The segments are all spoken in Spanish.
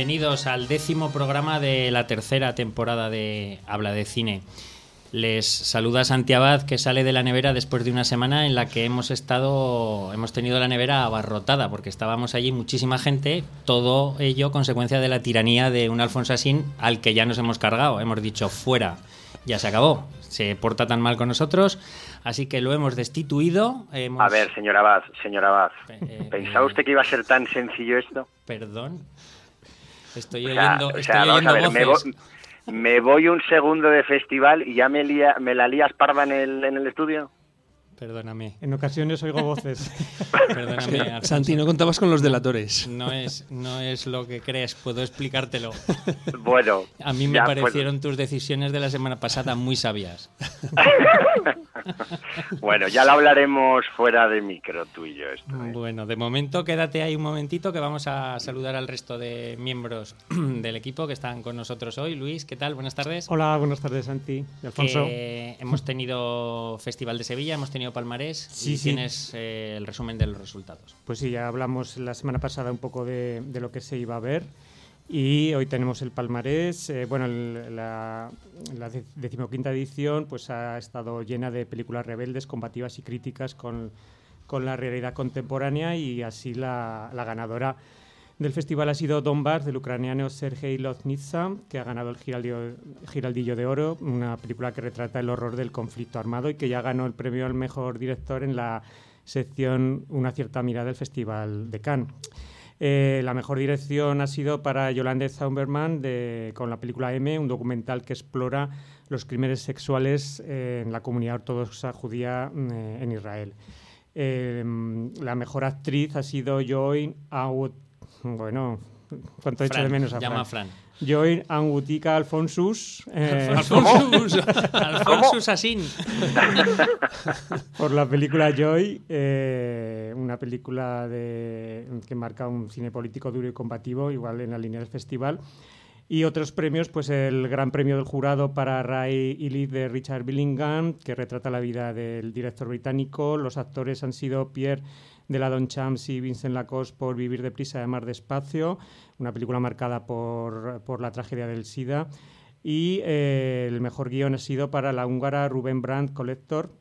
bienvenidos al décimo programa de la tercera temporada de Habla de Cine. Les saluda Santi Abad, que sale de la nevera después de una semana en la que hemos estado, hemos tenido la nevera abarrotada, porque estábamos allí muchísima gente, todo ello consecuencia de la tiranía de un Alfonso Asín al que ya nos hemos cargado. Hemos dicho, fuera, ya se acabó, se porta tan mal con nosotros, así que lo hemos destituido. hemos- A ver, señor Abad, señor Abad, Eh, ¿pensaba eh, usted que iba a ser tan sencillo esto? Perdón. Estoy O sea, oyendo, o sea, estoy vamos oyendo a ver, me, vo- me voy un segundo de festival y ya me, lía- me la lías parda en el, en el estudio. Perdóname, En ocasiones oigo voces. perdóname. Alfonso. Santi, no contabas con los delatores. No es, no es lo que crees, puedo explicártelo. Bueno, A mí me pues, parecieron tus decisiones de la semana pasada muy sabias. bueno, ya lo hablaremos fuera de micro, tú y yo. Esto, ¿eh? Bueno, de momento quédate ahí un momentito que vamos a saludar al resto de miembros del equipo que están con nosotros hoy. Luis, ¿qué tal? Buenas tardes. Hola, buenas tardes, Santi y Alfonso. Que hemos tenido Festival de Sevilla, hemos tenido Palmarés Sí, y sí. tienes eh, el resumen de los resultados. Pues sí, ya hablamos la semana pasada un poco de, de lo que se iba a ver. Y hoy tenemos el palmarés. eh, bueno, el- la, la de- decimoquinta edición pues ha estado llena de películas rebeldes, combativas y críticas con, con la realidad contemporánea y así la, la ganadora del festival ha sido Donbass, del ucraniano Sergei Loznitsa, que ha ganado el Giraldio- Giraldillo de Oro, una película que retrata el horror del conflicto armado y que ya ganó el premio al mejor director en la sección Una cierta mirada del Festival de Cannes. Eh, la mejor dirección ha sido para Yolande Zauberman con la película M, un documental que explora los crímenes sexuales en la comunidad ortodoxa judía mm, eh, en Israel. Eh, la mejor actriz ha sido Joy Awut. Bueno, ¿cuánto he hecho Fran, de menos a llama a Fran? Fran. Joy Angutica Alfonsus. eh, Alfonso, Alfonso Asín. por la película Joy, eh, una película de, que marca un cine político duro y combativo, igual en la línea del festival. Y otros premios, pues el Gran Premio del Jurado para Ray Illich de Richard Billingham, que retrata la vida del director británico. Los actores han sido Pierre de la Champs y Vincent Lacoste por Vivir deprisa y amar despacio, una película marcada por, por la tragedia del SIDA. Y eh, el mejor guion ha sido para la húngara Ruben Brandt Collector,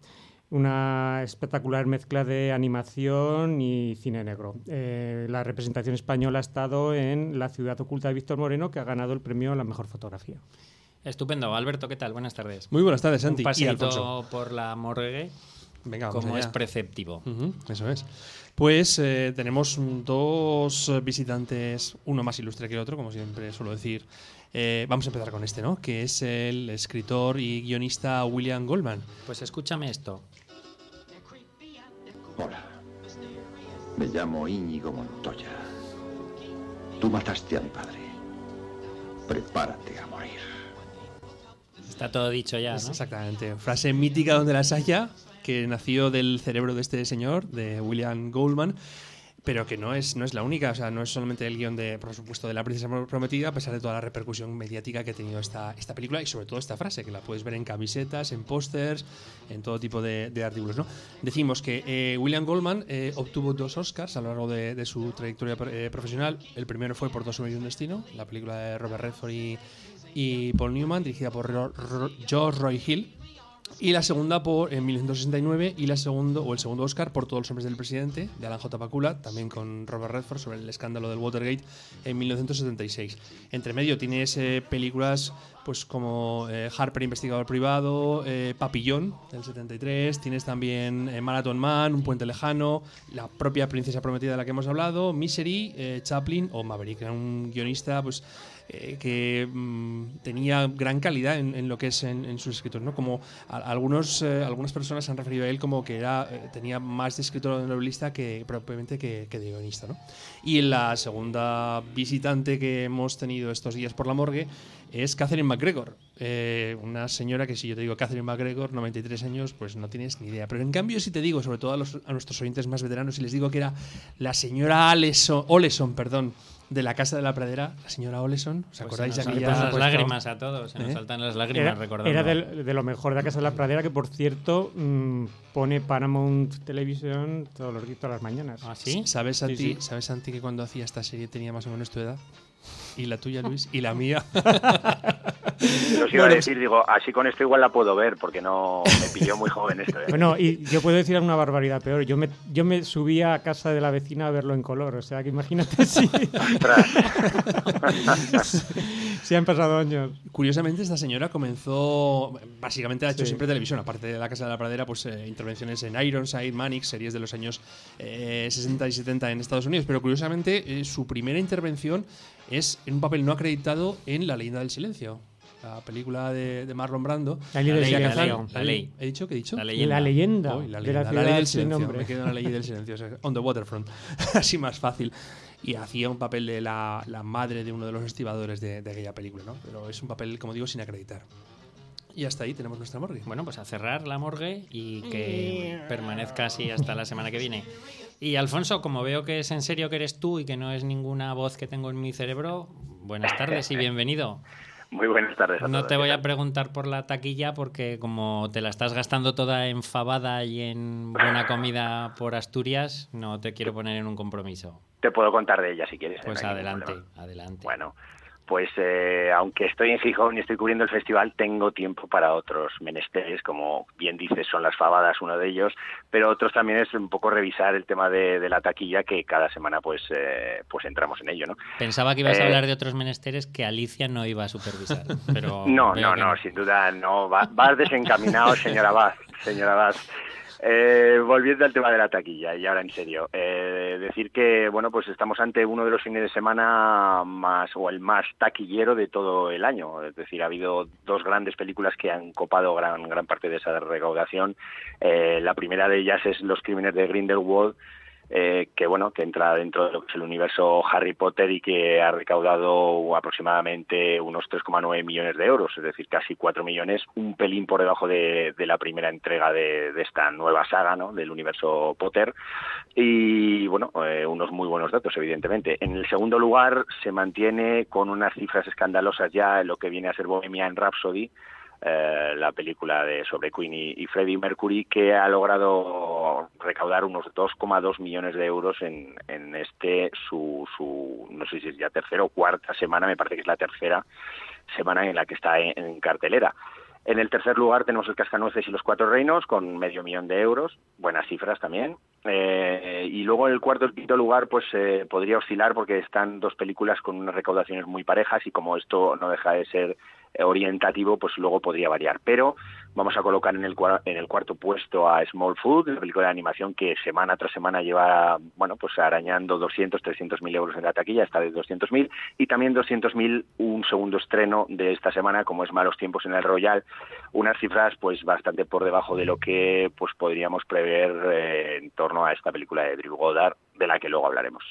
una espectacular mezcla de animación y cine negro. Eh, la representación española ha estado en La ciudad oculta de Víctor Moreno, que ha ganado el premio a la mejor fotografía. Estupendo. Alberto, ¿qué tal? Buenas tardes. Muy buenas tardes, Santi. Un y Alfonso. paseito por la morgue, Venga, vamos como allá. es preceptivo. Eso es. Pues eh, tenemos dos visitantes, uno más ilustre que el otro, como siempre suelo decir. Eh, vamos a empezar con este, ¿no? Que es el escritor y guionista William Goldman. Pues escúchame esto. Hola. Me llamo Íñigo Montoya. Tú mataste a mi padre. Prepárate a morir. Está todo dicho ya, ¿no? Exactamente. Frase mítica donde las haya, que nació del cerebro de este señor, de William Goldman, pero que no es, no es la única. O sea, no es solamente el guion de, por supuesto, de La Princesa Prometida, a pesar de toda la repercusión mediática que ha tenido esta, esta película y sobre todo esta frase, que la puedes ver en camisetas, en pósters, en todo tipo de, artículos. ¿no? Decimos que eh, William Goldman eh, obtuvo dos Oscars a lo largo de, su trayectoria eh, profesional. El primero fue por Dos hombres y un destino, la película de Robert Redford y, y Paul Newman, dirigida por George Roy Hill. Y la segunda por en 1969 y la segundo o el segundo Oscar por Todos los hombres del presidente de Alan J. Pakula, también con Robert Redford sobre el escándalo del Watergate en 1976. Entre medio tienes eh, películas pues como eh, Harper investigador privado, eh, Papillón del 73, tienes también eh, Marathon Man, Un puente lejano, la propia Princesa prometida de la que hemos hablado, Misery, eh, Chaplin o Maverick, un guionista pues eh, que mm, tenía gran calidad en, en lo que es en, en sus escritos, ¿no? Como a- algunos, eh, algunas personas han referido a él como que era, eh, tenía más de escritor de novelista que propiamente que, que de guionista, ¿no? Y la segunda visitante que hemos tenido estos días por la morgue es Catherine McGregor, eh, una señora que si yo te digo Catherine McGregor, 93 años, pues no tienes ni idea. Pero en cambio si te digo, sobre todo a, los- a nuestros oyentes más veteranos, si les digo que era la señora Oleson, perdón, de la Casa de la Pradera, la señora Oleson, ¿os Pues acordáis se de nos aquella? saltan las lágrimas a todos, se nos ¿Eh? saltan las lágrimas recordando. era de, lo mejor de la Casa de la Pradera, que por cierto mm, pone Paramount Television todos los, todas las mañanas. ¿Ah, sí? ¿Sabes, Sí, sí. ¿Sabes, Santi, que cuando hacía esta serie tenía más o menos tu edad? Y la tuya, Luis, y la mía. Yo os iba a decir, digo, así con esto igual la puedo ver, porque no me pilló muy joven esto. ¿eh? Bueno, y yo puedo decir una barbaridad peor. Yo me, yo me subía a casa de la vecina a verlo en color. O sea, que imagínate si, Ostras. si han pasado años. Curiosamente, esta señora comenzó. Básicamente ha hecho Sí. siempre televisión. Aparte de La Casa de la Pradera, pues eh, intervenciones en Ironside, Mannix, series de los años eh, 60 y 70 en Estados Unidos. Pero curiosamente, eh, su primera intervención es en un papel no acreditado en La Leyenda del Silencio. La película de, de Marlon Brando. La ley del ley, la silencio. ley, la ley. ¿He dicho? ¿Qué he dicho? La leyenda. la leyenda Uy, la de leyenda, la la ley del silencio. nombre. Me quedo en la ley del silencio. o sea, on the waterfront. Así más fácil. Y hacía un papel de la, la madre de uno de los estibadores de, de aquella película, ¿no? Pero es un papel, como digo, sin acreditar. Y hasta ahí tenemos nuestra morgue. Bueno, pues a cerrar la morgue y que permanezca así hasta la semana que viene. Y Alfonso, como veo que es en serio que eres tú y que no es ninguna voz que tengo en mi cerebro, buenas tardes y bienvenido. Muy buenas tardes a No todos. te voy ¿qué a preguntar por la taquilla porque como te la estás gastando toda en fabada y en buena comida por Asturias, no te quiero poner en un compromiso. Te puedo contar de ella si quieres. ¿eh? Pues No adelante, adelante. Bueno, pues eh, aunque estoy en Gijón y estoy cubriendo el festival, tengo tiempo para otros menesteres, como bien dices, son las fabadas uno de ellos, pero otros también es un poco revisar el tema de, de la taquilla, que cada semana pues eh, pues entramos en ello, ¿no? Pensaba que ibas a Eh, hablar de otros menesteres que Alicia no iba a supervisar, pero No, no, no, sin duda no. Va- Vas desencaminado, señora Vaz, señora Vaz. Eh, volviendo al tema de la taquilla, y ahora en serio, eh, decir que bueno, pues estamos ante uno de los fines de semana más o el más taquillero de todo el año. Es decir, ha habido dos grandes películas que han copado gran gran parte de esa recaudación. Eh, la primera de ellas es Los crímenes de Grindelwald, eh, que bueno que entra dentro de universo Harry Potter y que ha recaudado aproximadamente unos 3,9 millones de euros, es decir, casi 4 millones, un pelín por debajo de, de la primera entrega de, de esta nueva saga ¿no? del universo Potter. Y bueno, eh, unos muy buenos datos, evidentemente. En el segundo lugar se mantiene con unas cifras escandalosas ya en lo que viene a ser Bohemian Rhapsody, eh, la película de sobre Queen y, y Freddie Mercury, que ha logrado recaudar unos 2,2 millones de euros en, en este su, su, no sé si es ya tercera o cuarta semana, me parece que es la tercera semana en la que está en, cartelera. En el tercer lugar tenemos el Cascanueces y los Cuatro Reinos con medio millón de euros, buenas cifras también. Eh, y luego en el cuarto y quinto lugar pues eh, podría oscilar porque están dos películas con unas recaudaciones muy parejas y como esto no deja de ser orientativo pues luego podría variar. Pero vamos a colocar en el, en el cuarto puesto a Small Food, la película de animación que semana tras semana lleva bueno pues arañando 200, 300 mil euros en la taquilla, esta vez 200 mil y también 200 mil un segundo estreno de esta semana como es Malos Tiempos en el Royal, unas cifras pues bastante por debajo de lo que pues podríamos prever eh, en torno a esta película de Drew Goddard de la que luego hablaremos.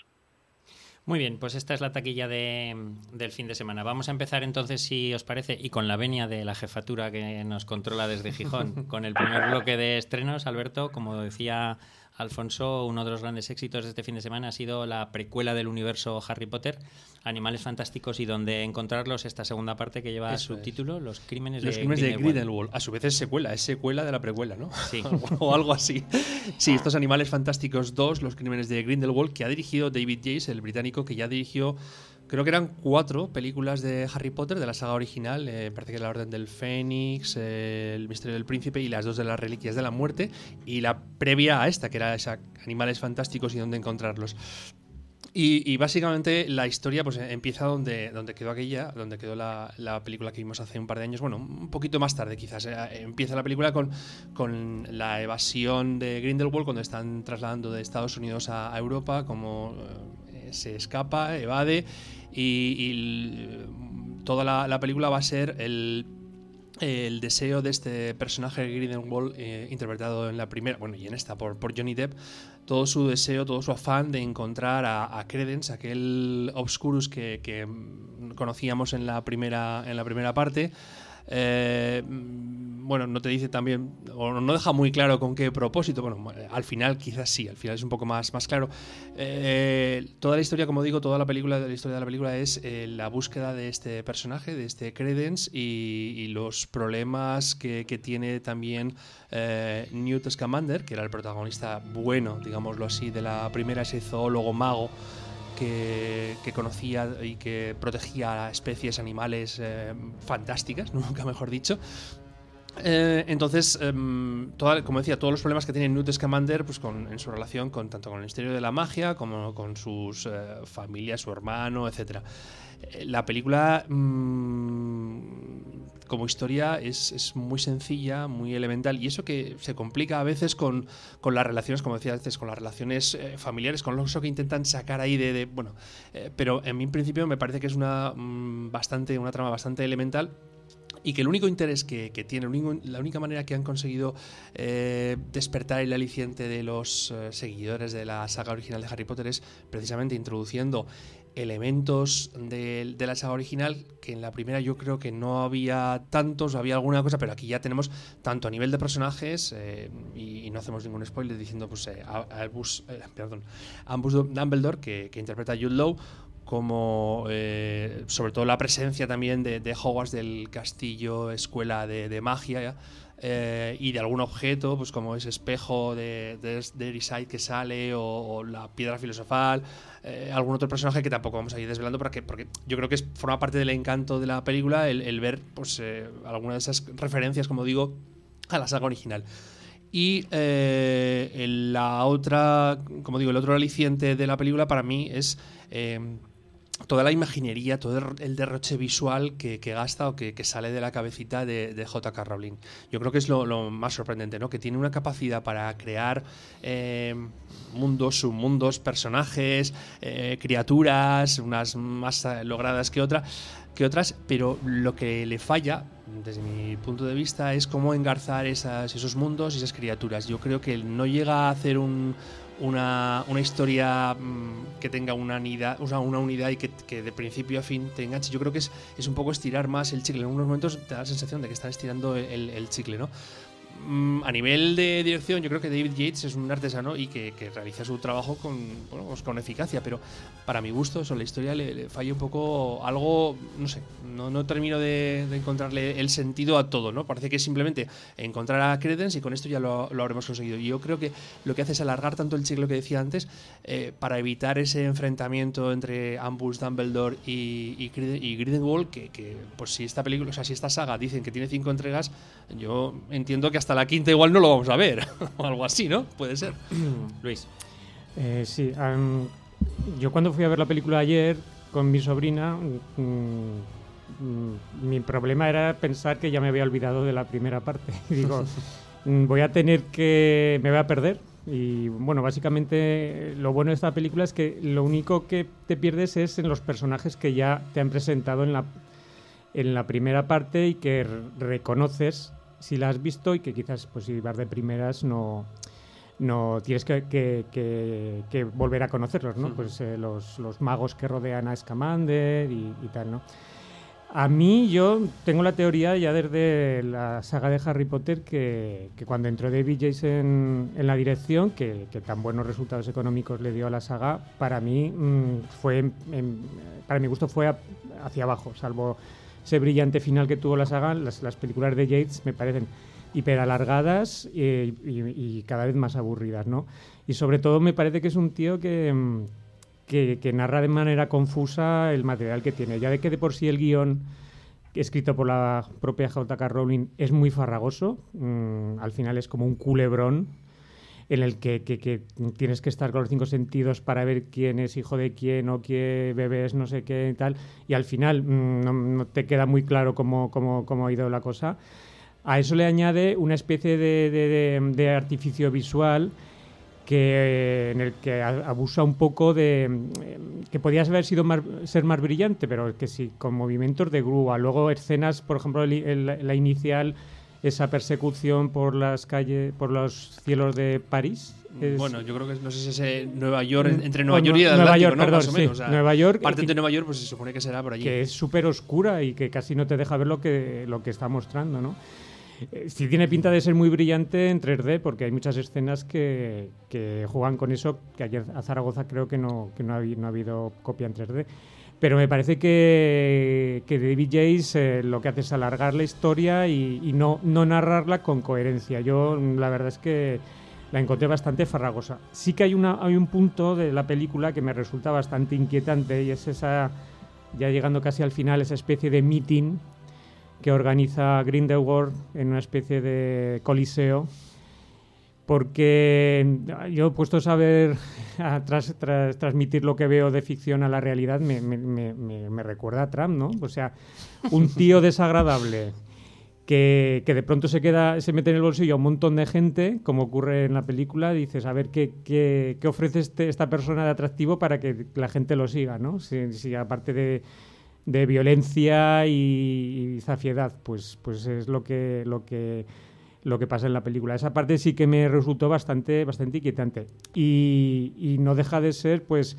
Muy bien, pues esta es la taquilla de, del fin de semana. Vamos a empezar entonces, si os parece, y con la venia de la jefatura que nos controla desde Gijón, con el primer bloque de estrenos. Alberto, como decía Alfonso, uno de los grandes éxitos de este fin de semana ha sido la precuela del universo Harry Potter, Animales Fantásticos y donde encontrarlos, esta segunda parte que lleva Eso es. subtítulo, Los Crímenes Los de crímenes de Grindelwald. Grindelwald. A su vez es secuela, es secuela de la precuela, ¿no? Sí. o algo así. Sí, estos Animales Fantásticos 2, Los crímenes de Grindelwald, que ha dirigido David Yates, el británico, que ya dirigió, creo que eran cuatro películas de Harry Potter, de la saga original. eh, parece que La Orden del Fénix, eh, El Misterio del Príncipe y las dos de las Reliquias de la Muerte. Y la previa a esta, que era esa Animales Fantásticos y dónde encontrarlos. Y, y básicamente la historia pues empieza donde, donde quedó aquella, donde quedó la, la película que vimos hace un par de años, bueno, un poquito más tarde quizás. Eh, Empieza la película con, con la evasión de Grindelwald cuando están trasladando de Estados Unidos a, a Europa, como eh, se escapa, evade y, toda la, la película va a ser el el deseo de este personaje Grindelwald eh, interpretado en la primera, bueno, y en esta por, por Johnny Depp, todo su deseo, todo su afán de encontrar a, Credence, aquel Obscurus que, que, conocíamos en la primera, en la primera parte. Eh, bueno, no te dice también, o no deja muy claro con qué propósito. Bueno, al final quizás sí, al final es un poco más, más claro. Eh, toda la historia, como digo, toda la película, la historia de la película es eh, la búsqueda de este personaje, de este Credence y, los problemas que, que tiene también eh, Newt Scamander, que era el protagonista bueno, digámoslo así, de la primera, ese zoólogo mago que, conocía y que protegía especies animales eh, fantásticas, nunca mejor dicho. Eh, entonces, em, como decía, todos los problemas que tiene Newt Scamander pues en su relación con tanto con el misterio de la magia como con sus eh, familias, su hermano, etc. la película, mm, como historia, es, muy sencilla, muy elemental, y eso que se complica a veces con, las relaciones, como decía antes, con las relaciones familiares, con lo que intentan sacar ahí de. bueno, pero en mi principio me parece que es una, mm, bastante, una trama bastante elemental y que el único interés que, tiene, la única manera que han conseguido eh, despertar el aliciente de los eh, seguidores de la saga original de Harry Potter es precisamente introduciendo elementos de, la saga original que en la primera yo creo que no había tantos, había alguna cosa, pero aquí ya tenemos tanto a nivel de personajes eh, y, no hacemos ningún spoiler diciendo pues Albus, perdón, Ambus Dumbledore que, que interpreta a Jude Law como eh, sobre todo la presencia también de, de Hogwarts del castillo, escuela de, magia eh, y de algún objeto, pues como ese espejo de, de, que sale o, la piedra filosofal, eh, algún otro personaje que tampoco vamos a ir desvelando porque, porque yo creo que forma parte del encanto de la película el, ver pues alguna de esas referencias, como digo, a la saga original. Y la otra, como digo, el otro aliciente de la película para mí es toda la imaginería, todo el derroche visual que, gasta o que, sale de la cabecita de, de J.K. Rowling. Yo creo que es lo, más sorprendente, ¿no? Que tiene una capacidad para crear eh, mundos, submundos, personajes, eh, criaturas, unas más logradas que, otra, que otras, pero lo que le falla, desde mi punto de vista, es cómo engarzar esos mundos y esas criaturas. Yo creo que no llega a hacer un una, una historia mm, que tenga una unidad, una unidad y que, de principio a fin te enganche. Yo creo que es, es un poco estirar más el chicle. En unos momentos te da la sensación de que están estirando el, el chicle, ¿no? Mm, a nivel de dirección, yo creo que David Yates es un artesano y que, realiza su trabajo con, pues con eficacia, pero para mi gusto, sobre la historia le, falla un poco algo, no sé, no, no termino de, encontrarle el sentido a todo, ¿no? Parece que es simplemente encontrar a Credence y con esto ya lo, lo, habremos conseguido. Y yo creo que lo que hace es alargar tanto el ciclo que decía antes eh, para evitar ese enfrentamiento entre Ambus, Dumbledore y, y, y Grindelwald, que, que, pues si esta película, o sea, si esta saga dicen que tiene cinco entregas, yo entiendo que hasta la quinta igual no lo vamos a ver, o algo así, ¿no? Puede ser. Luis. Eh, sí, yo cuando fui a ver la película ayer con mi sobrina, mm, mm, mi problema era pensar que ya me había olvidado de la primera parte. digo, mm, voy a tener que. me voy a perder. Y bueno, básicamente lo bueno de esta película es que lo único que te pierdes es en los personajes que ya te han presentado en la, en la primera parte y que reconoces si la has visto y que quizás pues si vas de primeras no no tienes que, que, volver a conocerlos, ¿no? Pues eh, los, los, magos que rodean a Scamander y, tal, ¿no? A mí yo tengo la teoría ya desde la saga de Harry Potter que, cuando entró David Yates en, la dirección, que, tan buenos resultados económicos le dio a la saga, para mí mm, fue, para mi gusto fue hacia abajo, salvo ese brillante final que tuvo la saga, las, las películas de Yates me parecen hiperalargadas y, y, cada vez más aburridas, ¿no? Y sobre todo me parece que es un tío que, mm, que, narra de manera confusa el material que tiene. Ya de que de por sí el guion escrito por la propia J.K. Rowling es muy farragoso, mm, al final es como un culebrón en el que, tienes que estar con los cinco sentidos para ver quién es hijo de quién o qué bebé es no sé qué y tal, y al final mm, no, te queda muy claro cómo, cómo, ha ido la cosa. A eso le añade una especie de, artificio visual que en el que abusa un poco de mm, que podías haber sido ser más brillante, pero que sí, con movimientos de grúa. Luego escenas, por ejemplo, la inicial esa persecución por las calles, por los cielos de París. Bueno, yo creo que no sé si es eh, Nueva York, entre Nueva York y Atlántico, Nueva York, ¿no? Perdón, Nueva York. Parte de Nueva York, pues se supone que será por allí. Que es súper oscura y que casi no te deja ver lo que, lo que está mostrando, ¿no? Eh, sí tiene pinta de ser muy brillante en 3D, porque hay muchas escenas que, que juegan con eso, que ayer a Zaragoza creo que no, que no, ha, no ha habido copia en 3D. Pero me parece que, que David Yates eh, lo que hace es alargar la historia y, no, no narrarla con coherencia. Yo la verdad es que la encontré bastante farragosa. Sí que hay, una, hay un punto de la película que me resulta bastante inquietante y es esa, ya llegando casi al final, esa especie de meeting que organiza Grindelwald en una especie de coliseo porque yo puesto a saber, a tras, transmitir lo que veo de ficción a la realidad, me, me, me, me, recuerda a Trump, ¿no? O sea, un tío desagradable que, que, de pronto se queda, se mete en el bolsillo a un montón de gente, como ocurre en la película, dices, a ver qué, qué, qué ofrece este, esta persona de atractivo para que la gente lo siga, ¿no? Si, si aparte de, de violencia y, y, zafiedad, pues, pues es lo que, lo que lo que pasa en la película. Esa parte sí que me resultó bastante, bastante inquietante. Y, no deja de ser, pues,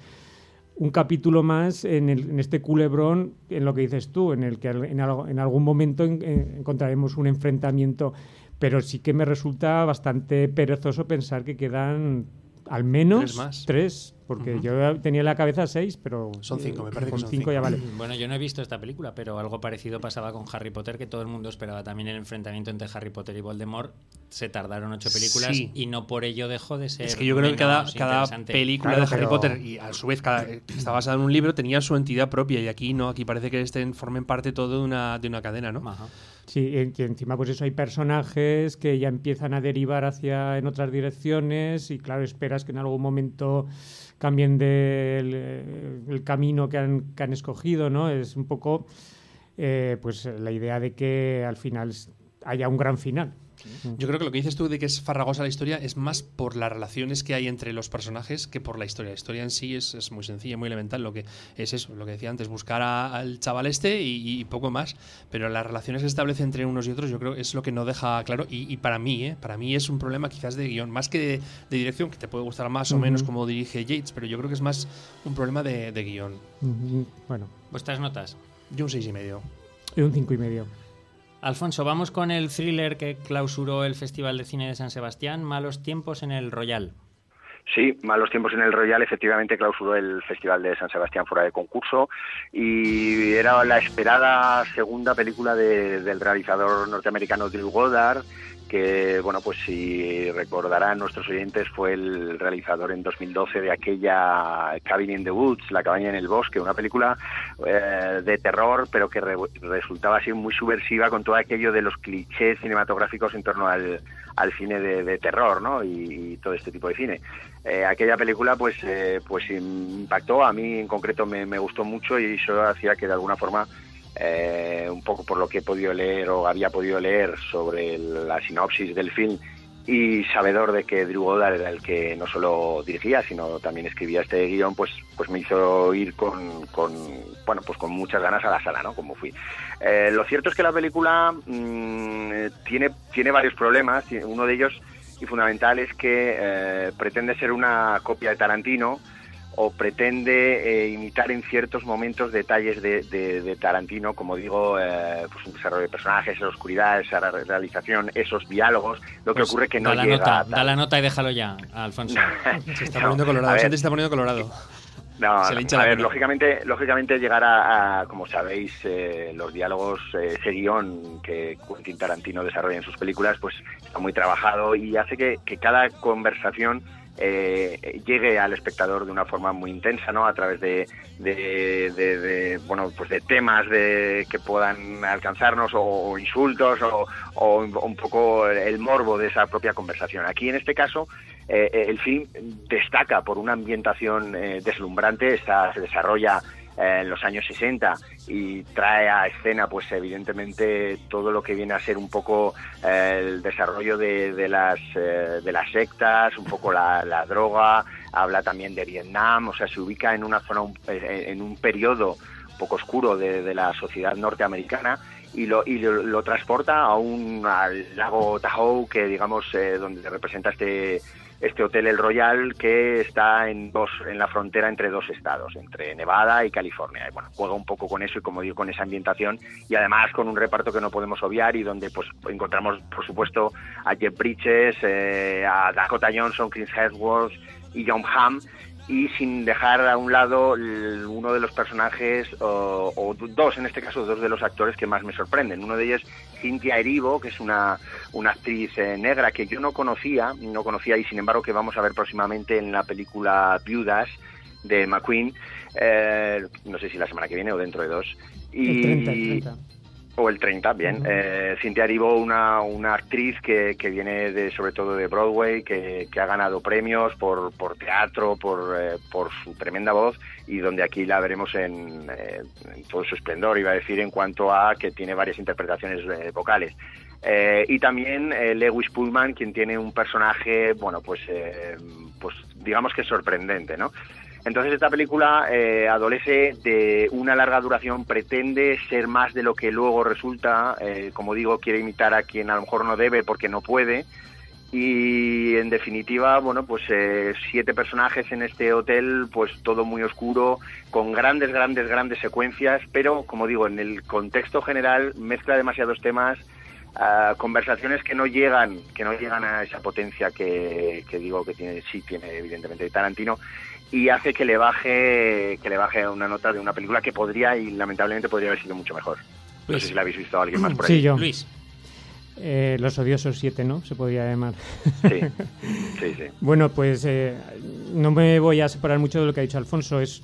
un capítulo más en, este culebrón, en lo que dices tú, en el que en, algún momento encontraremos un enfrentamiento. Pero sí que me resulta bastante perezoso pensar que quedan al menos tres, más. tres porque yo tenía en la cabeza seis, pero. Son cinco, me parece con que son cinco, ya vale. Bueno, yo no he visto esta película, pero algo parecido pasaba con Harry Potter, que todo el mundo esperaba también el enfrentamiento entre Harry Potter y Voldemort. Se tardaron ocho películas y no por ello dejó de ser. Es que yo creo que cada, cada película de Harry Potter, y a su vez cada, está basada en un libro, tenía su entidad propia, y aquí no, aquí parece que estén, formen parte todo de una, de una cadena, ¿no? Ajá. Sí, y encima pues eso hay personajes que ya empiezan a derivar hacia en otras direcciones y claro, esperas que en algún momento cambien del eh, el camino que han, que han, escogido, ¿no? Es un poco eh, pues la idea de que al final haya un gran final. Yo creo que lo que dices tú de que es farragosa la historia es más por las relaciones que hay entre los personajes que por la historia. La historia en sí es, es muy sencilla, muy elemental. Lo que es eso, lo que decía antes, buscar al chaval este y, poco más. Pero las relaciones que se establecen entre unos y otros, yo creo que es lo que no deja claro. Y, para mí, ¿eh? para mí es un problema quizás de guion, más que de, dirección, que te puede gustar más o menos como dirige Yates, pero yo creo que es más un problema de, guion. Bueno. ¿Vuestras notas? Yo un seis y medio. Y un cinco y medio. Alfonso, vamos con el thriller que clausuró el Festival de Cine de San Sebastián, Malos Tiempos en el Royal. Sí, Malos Tiempos en el Royal efectivamente clausuró el Festival de San Sebastián fuera de concurso y era la esperada segunda película del realizador norteamericano Drew Goddard que, bueno, pues si recordarán nuestros oyentes, fue el realizador en 2012 de aquella Cabin in the Woods, La cabaña en el bosque, una película eh, de terror, pero que resultaba así muy subversiva con todo aquello de los clichés cinematográficos en torno al, al cine de, terror, ¿no? Y, todo este tipo de cine. Eh, aquella película, pues, eh, pues impactó, a mí en concreto me, me gustó mucho y eso hacía que de alguna forma eh, un poco por lo que he podido leer o había podido leer sobre la sinopsis del film y sabedor de que Drew Goddard era el que no solo dirigía sino también escribía este guion pues pues me hizo ir con, bueno pues con muchas ganas a la sala no como fui. Eh, lo cierto es que la película mmm, tiene tiene varios problemas. Uno de ellos y fundamental es que eh, pretende ser una copia de Tarantino o pretende eh, imitar en ciertos momentos detalles de, Tarantino, como digo, eh, pues un desarrollo de personajes, esa oscuridad, esa realización, esos diálogos, lo que pues ocurre que no da la llega nota, Da la nota y déjalo ya, Alfonso. se está poniendo colorado, se está poniendo colorado. No, a ver, lógicamente, lógicamente llegar a, como sabéis, eh, los diálogos, ese guion que Quentin Tarantino desarrolla en sus películas, pues está muy trabajado y hace que, que cada conversación eh, llegue al espectador de una forma muy intensa, ¿no? A través de, de, bueno, pues de temas de, que puedan alcanzarnos o, insultos o, un poco el morbo de esa propia conversación. Aquí, en este caso, eh, el film destaca por una ambientación eh, deslumbrante, se desarrolla en los años 60 y trae a escena pues evidentemente todo lo que viene a ser un poco eh, el desarrollo de, las eh, de las sectas un poco la, droga habla también de Vietnam o sea se ubica en una zona eh, en un periodo un poco oscuro de, la sociedad norteamericana y lo, y lo, transporta a un al lago Tahoe que digamos donde representa este este hotel El Royal que está en dos en la frontera entre dos estados, entre Nevada y California. Y bueno, juega un poco con eso y como digo con esa ambientación y además con un reparto que no podemos obviar y donde pues encontramos por supuesto a Jeff Bridges, eh, a Dakota Johnson, Chris Hemsworth y John Hamm y sin dejar a un lado uno de los personajes, o, dos en este caso, dos de los actores que más me sorprenden. Uno de ellos, Cynthia Erivo, que es una, una actriz eh, negra que yo no conocía, no conocía y sin embargo que vamos a ver próximamente en la película Viudas de McQueen, eh, no sé si la semana que viene o dentro de dos. Y, o el 30, bien. Eh, Cintia Aribo, una, una actriz que, que, viene de, sobre todo de Broadway, que, que ha ganado premios por, por teatro, por, eh, por su tremenda voz, y donde aquí la veremos en, eh, en, todo su esplendor, iba a decir, en cuanto a que tiene varias interpretaciones eh, vocales. y también Lewis Pullman, quien tiene un personaje, bueno, pues, pues digamos que sorprendente, ¿no? Entonces esta película eh, adolece de una larga duración, pretende ser más de lo que luego resulta, eh, como digo, quiere imitar a quien a lo mejor no debe porque no puede, y en definitiva, bueno, pues eh, siete personajes en este hotel, pues todo muy oscuro, con grandes, grandes, grandes secuencias, pero como digo, en el contexto general mezcla demasiados temas, uh, conversaciones que no llegan, que no llegan a esa potencia que, que digo que tiene, sí tiene evidentemente Tarantino, y hace que le baje que le baje una nota de una película que podría y lamentablemente podría haber sido mucho mejor. No sé si la habéis visto a alguien más por ahí. Sí, yo. Luis. Eh, los odiosos siete, ¿no? Se podría llamar. Sí, sí, sí. bueno, pues eh, no me voy a separar mucho de lo que ha dicho Alfonso. Es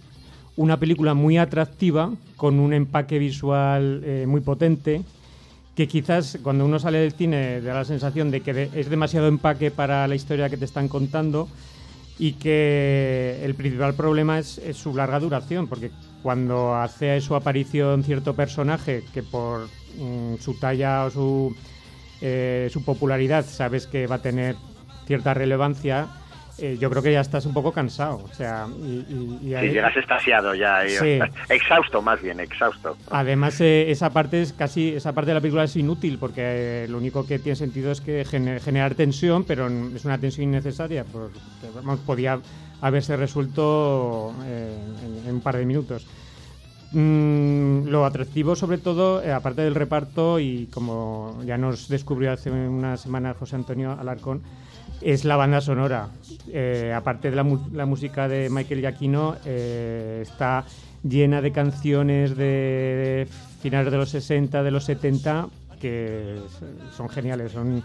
una película muy atractiva, con un empaque visual eh, muy potente, que quizás cuando uno sale del cine da la sensación de que de, es demasiado empaque para la historia que te están contando y que el principal problema es, su larga duración, porque cuando hace su aparición cierto personaje que por mm, su talla o eh, su popularidad sabes que va a tener cierta relevancia, eh, yo creo que ya estás un poco cansado. O sea, y, y, y sí, llegas estasiado ya, sí. exhausto más bien, exhausto. Además, eh, esa parte es casi, esa parte de la película es inútil porque eh, lo único que tiene sentido es que gener, generar tensión, pero es una tensión innecesaria, porque vamos, podía haberse resuelto en, en, un par de minutos. Mm, lo atractivo, sobre todo, eh, aparte del reparto, y como ya nos descubrió hace una semana José Antonio Alarcón, es la banda sonora. Eh, aparte de la, la, música de Michael Giacchino, eh, está llena de canciones de finales de los 60, de los 70, que son geniales. Son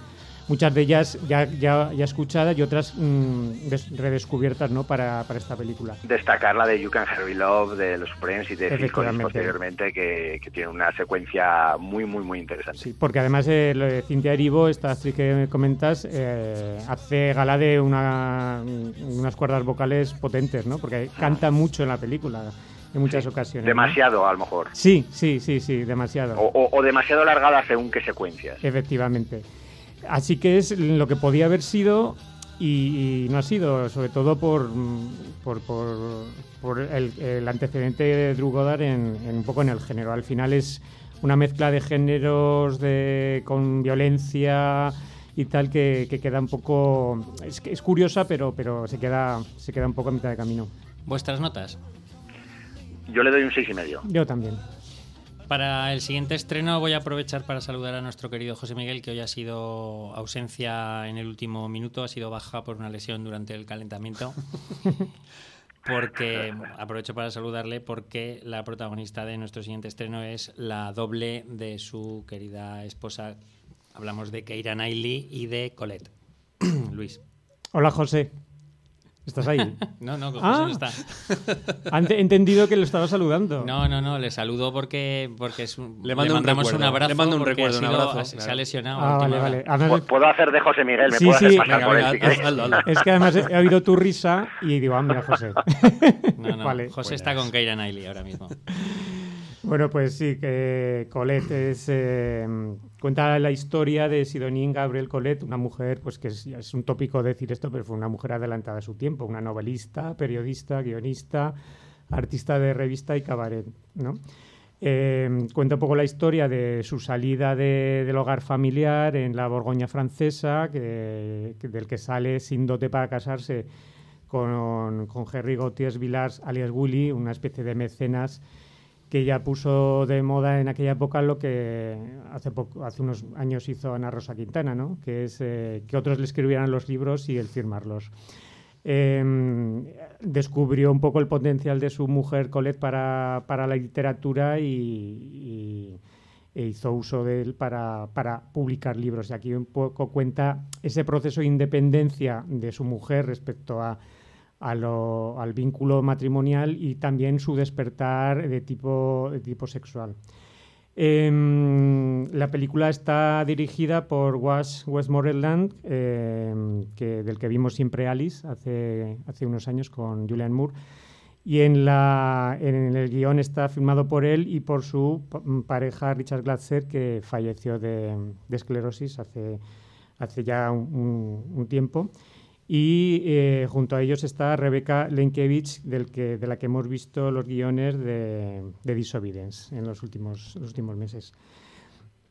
muchas de ellas ya, ya, ya escuchadas y otras mmm, redescubiertas ¿no? para, para, esta película. Destacar la de You Can Hurry Love de los Supremes y de Collins posteriormente, que, que, tiene una secuencia muy, muy, muy interesante. Sí, porque además eh, lo de Cintia Erivo, esta actriz que comentas, eh, hace gala de una, unas cuerdas vocales potentes, ¿no? porque canta mucho en la película en muchas sí, ocasiones. Demasiado, ¿no? a lo mejor. Sí, sí, sí, sí, demasiado. O, o, o demasiado largada según qué secuencias. Efectivamente. Así que es lo que podía haber sido y, y no ha sido, sobre todo por, por, por, por el, el, antecedente de Drew Goddard en, en, un poco en el género. Al final es una mezcla de géneros de, con violencia y tal que, que queda un poco... Es, es curiosa, pero, pero se, queda, se queda un poco a mitad de camino. ¿Vuestras notas? Yo le doy un seis y medio. Yo también. Para el siguiente estreno voy a aprovechar para saludar a nuestro querido José Miguel, que hoy ha sido ausencia en el último minuto, ha sido baja por una lesión durante el calentamiento. Porque aprovecho para saludarle porque la protagonista de nuestro siguiente estreno es la doble de su querida esposa. Hablamos de Keira Knightley y de Colette. Luis. Hola José. ¿Estás ahí? no, no, José ah, no está. Han entendido que lo estaba saludando. No, no, no, le saludo porque, porque es un, le, mando le mandamos un, un, abrazo. Le mando un recuerdo, sido, un abrazo. Se, claro. ha lesionado. Ah, vale, vale. Además, ¿Puedo hacer de José Miguel? ¿Me sí, puedo sí. hacer pasar Venga, por venga, él? Si hazlo, hazlo. Es que además he oído tu risa y digo, ah, mira, José. No, no, vale. José está con Keira Knightley ahora mismo. Bueno, pues sí, que Colette es, eh, cuenta la historia de Sidonie Gabriel Colette, una mujer, pues que es, un tópico decir esto, pero fue una mujer adelantada a su tiempo, una novelista, periodista, guionista, artista de revista y cabaret, ¿no? Eh, cuenta un poco la historia de su salida de, del hogar familiar en la Borgoña francesa, del que sale sin dote para casarse con, con Henry Gautier Villars, alias Willy, una especie de mecenas que ya puso de moda en aquella época lo que hace, hace unos años hizo Ana Rosa Quintana, ¿no? que es eh, que otros le escribieran los libros y él firmarlos. em, descubrió un poco el potencial de su mujer Colette para, para la literatura y, y- e hizo uso de él para, para publicar libros. Y aquí un poco cuenta ese proceso de independencia de su mujer respecto a, a al vínculo matrimonial y también su despertar de tipo, de tipo sexual. Em, la película está dirigida por Wes Westmoreland, em, que, del que vimos siempre Alice hace, hace unos años con Julianne Moore. Y en, la, en el guion está filmado por él y por su pa- pareja Richard Glatzer, que falleció de, esclerosis hace, hace ya un tiempo. Y eh, junto a ellos está Rebecca Lenkiewicz, del que, de la que hemos visto los guiones de, de Disobedience en los últimos, últimos meses.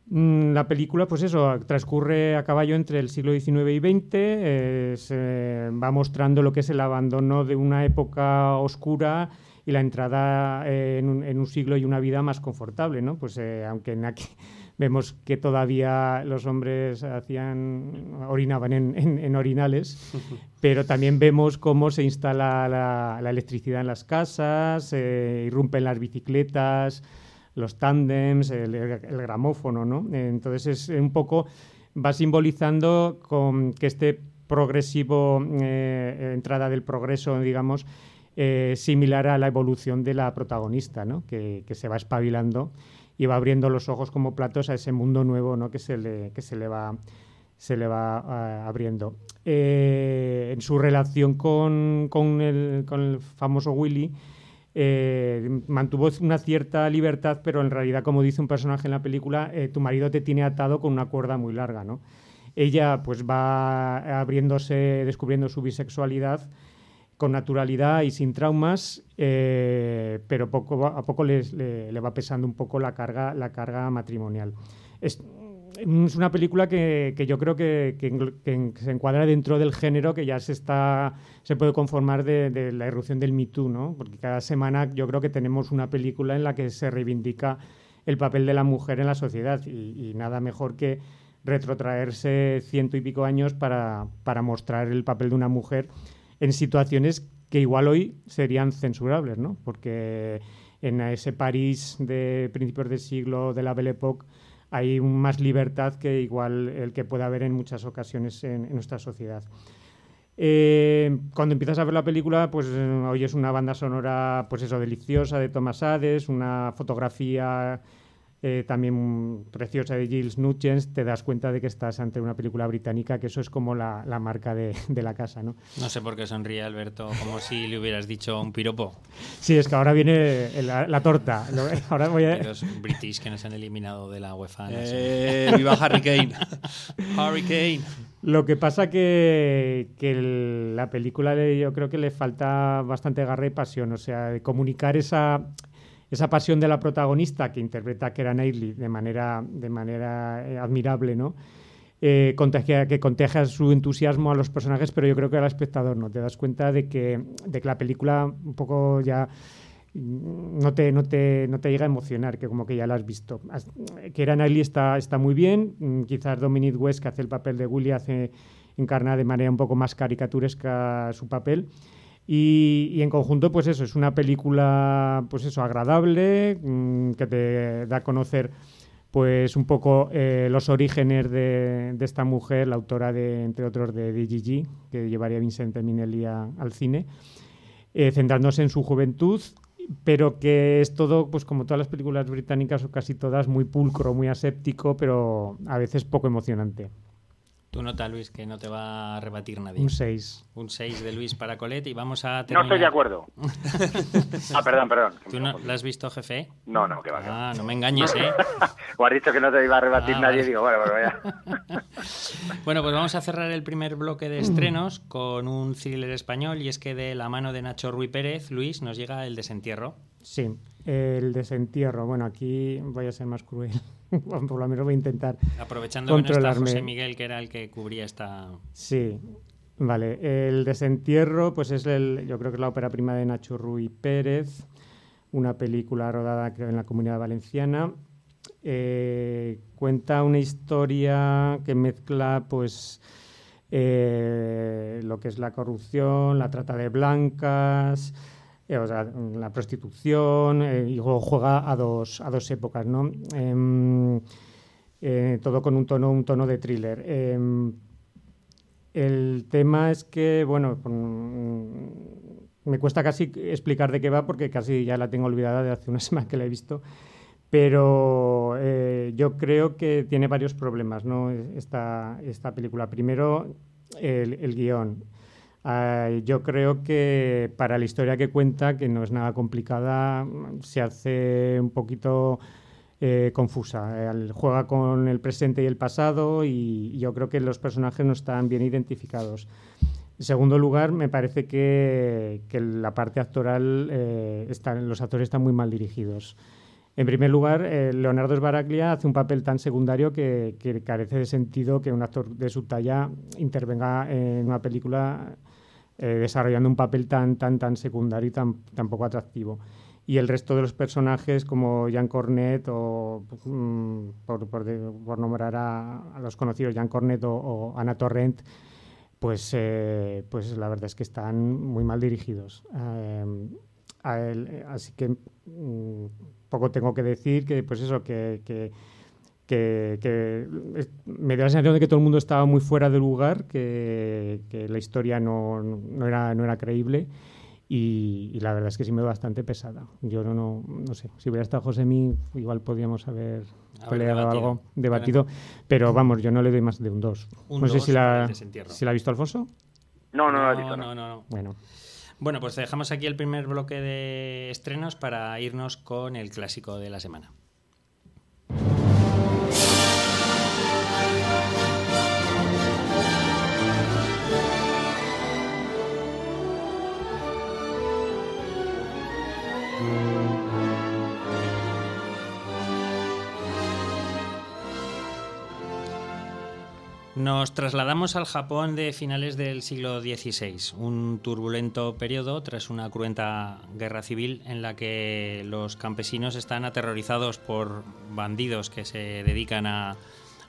Mm, La película, pues eso, transcurre a caballo entre el siglo XIX y XX, eh, va mostrando lo que es el abandono de una época oscura y la entrada eh, en, un, en un siglo y una vida más confortable, ¿no? Pues aunque en aquí vemos que todavía los hombres hacían orinaban en, en- en orinales, pero también vemos cómo se instala la, la electricidad en las casas, eh, irrumpen las bicicletas, los tándems, el, gramófono, ¿no? Entonces es un poco, va simbolizando con que este progresivo eh, entrada del progreso, digamos, eh, similar a la evolución de la protagonista, ¿no? Que, que se va espabilando y va abriendo los ojos como platos a ese mundo nuevo, ¿no? Que se le, que se le va se le va ah, abriendo. Eh, en su relación con, con el, con el famoso Willy, eh, mantuvo una cierta libertad, pero en realidad, como dice un personaje en la película, eh, tu marido te tiene atado con una cuerda muy larga, ¿no? Ella pues va abriéndose, descubriendo su bisexualidad con naturalidad y sin traumas, eh, pero poco a poco les- le, le va pesando un poco la carga, la carga matrimonial. Es, es una película que, que yo creo que, que que se encuadra dentro del género que ya se está se puede conformar de, de la irrupción del Me Too, ¿no? Porque cada semana yo creo que tenemos una película en la que se reivindica el papel de la mujer en la sociedad y, y nada mejor que retrotraerse ciento y pico años para, para mostrar el papel de una mujer en situaciones que igual hoy serían censurables, ¿no? Porque en ese París de principios del siglo de la Belle Époque hay más libertad que igual el que puede haber en muchas ocasiones en, en nuestra sociedad. Eh, cuando empiezas a ver la película, pues eh, oyes una banda sonora, pues eso, deliciosa de Thomas Hades, una fotografía eh, también preciosa de Giles Nugent, te das cuenta de que estás ante una película británica, que eso es como la, la marca de, de la casa, ¿no? No sé por qué sonríe Alberto, como si le hubieras dicho un piropo. Sí, es que ahora viene la, la torta. Ahora voy a... Los british que nos han eliminado de la UEFA. no. Eh, viva Harry Kane. Harry Kane. Lo que pasa que, que el- la película le- yo creo que le falta bastante garra y pasión, o sea, de comunicar esa, esa pasión de la protagonista que interpreta a Keira Knightley de manera, de manera eh, admirable, ¿no? Eh, contagia, que contagia su entusiasmo a los personajes, pero yo creo que al espectador no. Te das cuenta de que, de que la película un poco ya mm, no te, no, te, no te llega a emocionar, que como que ya la has visto. Keira Knightley está, está muy bien, mm, quizás Dominic West, que hace el papel de Willy, hace, encarna de manera un poco más caricaturesca su papel. Y, en conjunto, pues eso, es una película, pues eso, agradable, mm, que te da a conocer pues un poco eh, los orígenes de, esta mujer, la autora de, entre otros, de DGG, que llevaría Vincente Minelli al cine, eh, centrándose en su juventud, pero que es todo, pues como todas las películas británicas o casi todas, muy pulcro, muy aséptico, pero a veces poco emocionante. Tú nota, Luis, que no te va a rebatir nadie. Un 6. Un 6 de Luis para Colette y vamos a No estoy de acuerdo. ah, perdón, perdón. ¿Tú no la has visto, jefe? No, no, que va. que va. Ah, no me engañes, ¿eh? O has dicho que no te iba a rebatir Ah, nadie, vale. digo, bueno, bueno, ya. Bueno, pues vamos a cerrar el primer bloque de estrenos con un thriller español y es que de la mano de Nacho Ruiz Pérez, Luis, nos llega El desentierro. Sí, el desentierro. Bueno, aquí voy a ser más cruel. Por lo menos voy a intentar. Aprovechando que no está Controlarme. José Miguel, que era el que cubría esta... Sí, vale. El desentierro, pues es el, yo creo que es la ópera prima de Nacho Ruiz Pérez, una película rodada creo en la Comunidad Valenciana. Eh, cuenta una historia que mezcla, pues, eh, lo que es la corrupción, la trata de blancas, eh, la prostitución, eh, y juega a dos, a dos épocas, ¿no? Em, todo con un tono, un tono de thriller. Em, el tema es que, bueno, me cuesta casi explicar de qué va porque casi ya la tengo olvidada de hace una semana que la he visto pero eh, yo creo que tiene varios problemas ¿no? esta, esta película. Primero, el, guion. Ah, yo creo que para la historia que cuenta, que no es nada complicada, se hace un poquito eh, confusa. juega con el presente y el pasado y yo creo que los personajes no están bien identificados. En segundo lugar, me parece que, que la parte actoral, eh, los actores están muy mal dirigidos. En primer lugar, eh, Leonardo Sbaraglia hace un papel tan secundario que, carece de sentido que un actor de su talla intervenga en una película eh, desarrollando un papel tan, tan, tan secundario y tan, poco atractivo. Y el resto de los personajes, como Jean Cornet, o mm, por, nombrar a, los conocidos Jean Cornet o, Ana Torrent, pues, eh, pues la verdad es que están muy mal dirigidos. así que mm, poco tengo que decir que, pues eso, que, que, me da la sensación de que todo el mundo estaba muy fuera de lugar, que, la historia no, no, era, no era creíble. Y, la verdad es que sí me da bastante pesada. Yo no, no, no sé, si hubiera estado José Mí, igual podríamos haber, peleado algo, debatido, pero vamos, yo no le doy más de un 2. No sé si la, si la ha visto Alfonso. No, no, no, no, no, Bueno. Bueno, pues dejamos aquí el primer bloque de estrenos para irnos con el clásico de la semana. Nos trasladamos al Japón de finales del siglo XVI, un turbulento periodo tras una cruenta guerra civil en la que los campesinos están aterrorizados por bandidos que se dedican a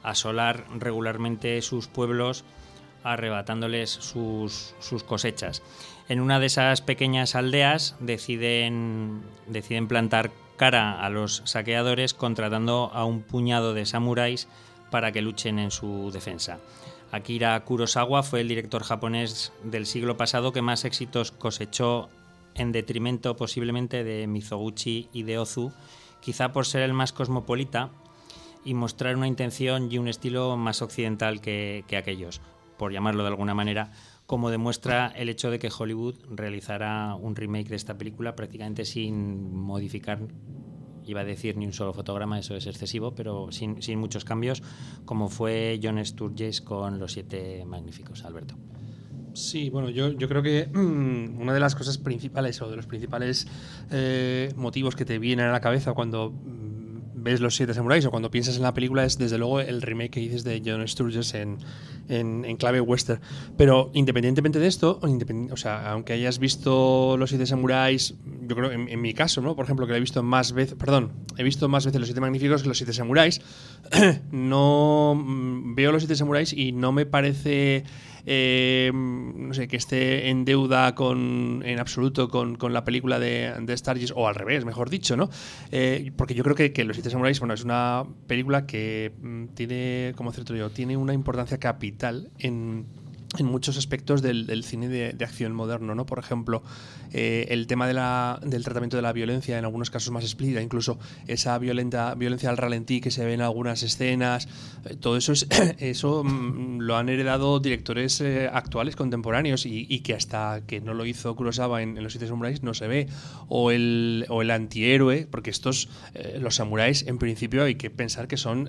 asolar regularmente sus pueblos arrebatándoles sus, cosechas. En una de esas pequeñas aldeas deciden plantar cara a los saqueadores contratando a un puñado de samuráis para que luchen en su defensa. Akira Kurosawa fue el director japonés del siglo pasado que más éxitos cosechó en detrimento posiblemente de Mizoguchi y de Ozu, quizá por ser el más cosmopolita y mostrar una intención y un estilo más occidental que, que aquellos, por llamarlo de alguna manera, como demuestra el hecho de que Hollywood realizara un remake de esta película prácticamente sin modificar iba a decir ni un solo fotograma, eso es excesivo, pero sin, muchos cambios, como fue John Sturges con Los Siete Magníficos, Alberto. Sí, bueno, yo, yo creo que mm, una de las cosas principales o de los principales eh, motivos que te vienen a la cabeza cuando ves Los Siete Samuráis o cuando piensas en la película es desde luego el remake que dices de John Sturges en, en, clave western. Pero independientemente de esto, o, sea, aunque hayas visto Los Siete Samuráis, yo creo en, en, mi caso, ¿no? Por ejemplo, que lo he visto más veces, perdón, he visto más veces Los Siete Magníficos que Los Siete Samuráis, no mm, veo Los Siete Samuráis y no me parece eh, no sé, que esté en deuda con, en absoluto con, la película de, de o al revés, mejor dicho, ¿no? Eh, porque yo creo que, que Los Siete Samuráis, bueno, es una película que mm, tiene, como cierto yo, tiene una importancia capital en en muchos aspectos del, cine de, acción moderno, ¿no? Por ejemplo, eh, el tema de la, del tratamiento de la violencia, en algunos casos más explícita, incluso esa violenta, violencia al ralentí que se ve en algunas escenas, eh, todo eso es, eso mm, lo han heredado directores eh, actuales, contemporáneos, y, que hasta que no lo hizo Kurosawa en, Los Siete Samuráis no se ve, o el, o el antihéroe, porque estos, los samuráis, en principio hay que pensar que son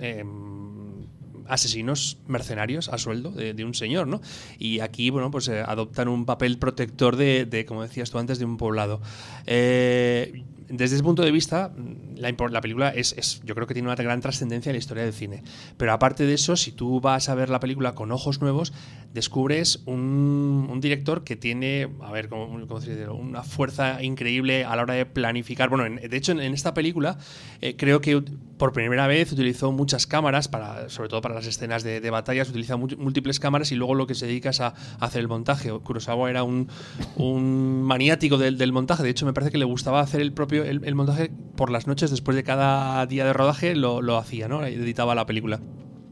asesinos mercenarios a sueldo de, un señor, ¿no? Y aquí, bueno, pues eh, adoptan un papel protector de, como decías tú antes, de un poblado. Eh, desde ese punto de vista, la, la película es, yo creo que tiene una gran trascendencia en la historia del cine. Pero aparte de eso, si tú vas a ver la película con ojos nuevos, descubres un, director que tiene, a ver, ¿cómo, una fuerza increíble a la hora de planificar. Bueno, de hecho, en, esta película eh, creo que por primera vez utilizó muchas cámaras, para, sobre todo para las escenas de, batallas, utiliza múltiples cámaras y luego lo que se dedica es a, hacer el montaje. Kurosawa era un, un maniático del, montaje, de hecho me parece que le gustaba hacer el propio el, montaje por las noches, después de cada día de rodaje lo, lo hacía, ¿no? editaba la película.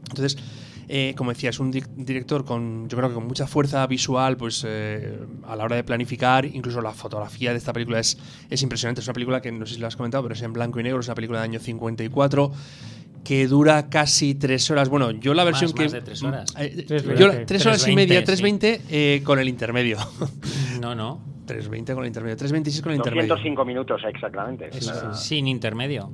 Entonces, eh, como decía, es un director con, yo creo que con mucha fuerza visual, pues eh, a la hora de planificar, incluso la fotografía de esta película es, es impresionante. Es una película que no sé si lo has comentado, pero es en blanco y negro, es una película del año 54 que dura casi tres horas. Bueno, yo la versión que. Más de tres horas. Eh, tres horas y media, 3.20 eh, con el intermedio. No, no. 3.20 con el intermedio, 3.26 con el intermedio. 205 minutos exactamente. Sin intermedio.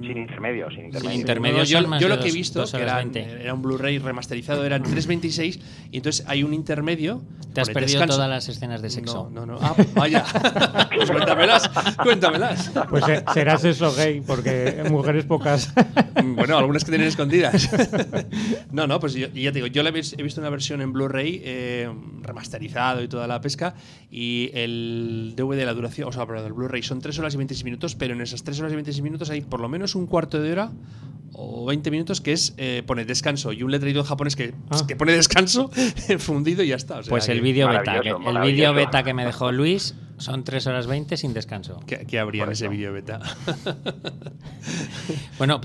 Sin intermedio, sin intermedio. intermedio yo, yo lo que he visto, que era, era un Blu-ray remasterizado, eran 3.26 y entonces hay un intermedio. Te has perdido todas las escenas de sexo. No, no, no. Ah, vaya. pues cuéntamelas, cuéntamelas. Pues eh, serás eso gay, porque mujeres pocas. bueno, algunas que tienen escondidas. no, no, pues yo, ya te digo, yo he visto una versión en Blu-ray eh, remasterizado y toda la pesca y el DVD, la duración, o sea, perdón, el Blu-ray son 3 horas y 26 minutos, pero en esas 3 horas y 26 minutos hay por lo menos un cuarto de hora o 20 minutos que es eh, pone descanso y un letrero en japonés que, ah. que pone descanso fundido y ya está. pues el vídeo beta, el vídeo beta que me dejó Luis son 3 horas 20 sin descanso. ¿Qué, habría en ese vídeo beta? bueno,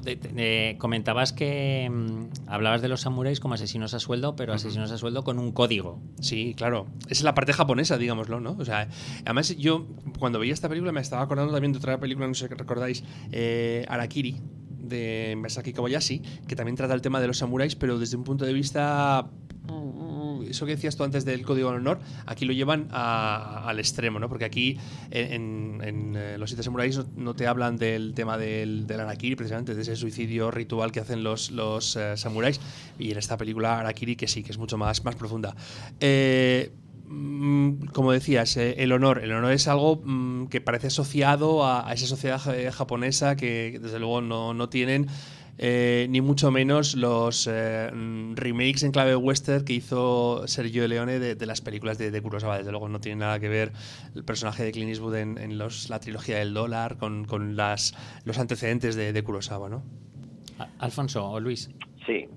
comentabas que mm, hablabas de los samuráis como asesinos a sueldo, pero asesinos a sueldo con un código. Sí, claro. Esa es la parte japonesa, digámoslo, ¿no? O sea, además yo cuando veía esta película me estaba acordando también de otra película, no sé qué recordáis, eh, Arakiri de Masaki Kobayashi, que también trata el tema de los samuráis, pero desde un punto de vista eso que decías tú antes del código de honor, aquí lo llevan al extremo, ¿no? Porque aquí en, eh, Los Siete Samuráis no, te hablan del tema del, del, Arakiri, precisamente, de ese suicidio ritual que hacen los, los eh, samuráis, y en esta película Arakiri que sí, que es mucho más, más profunda. Eh, Mm, como decías, el honor. El honor es algo mm, que parece asociado a, esa sociedad japonesa que desde luego no, tienen eh, ni mucho menos los eh, remakes en clave western que hizo Sergio Leone de, las películas de, de, Kurosawa. Desde luego no tiene nada que ver el personaje de Clint Eastwood en, la trilogía del dólar con, las, los antecedentes de, de Kurosawa, ¿no? Alfonso o Luis. Sí,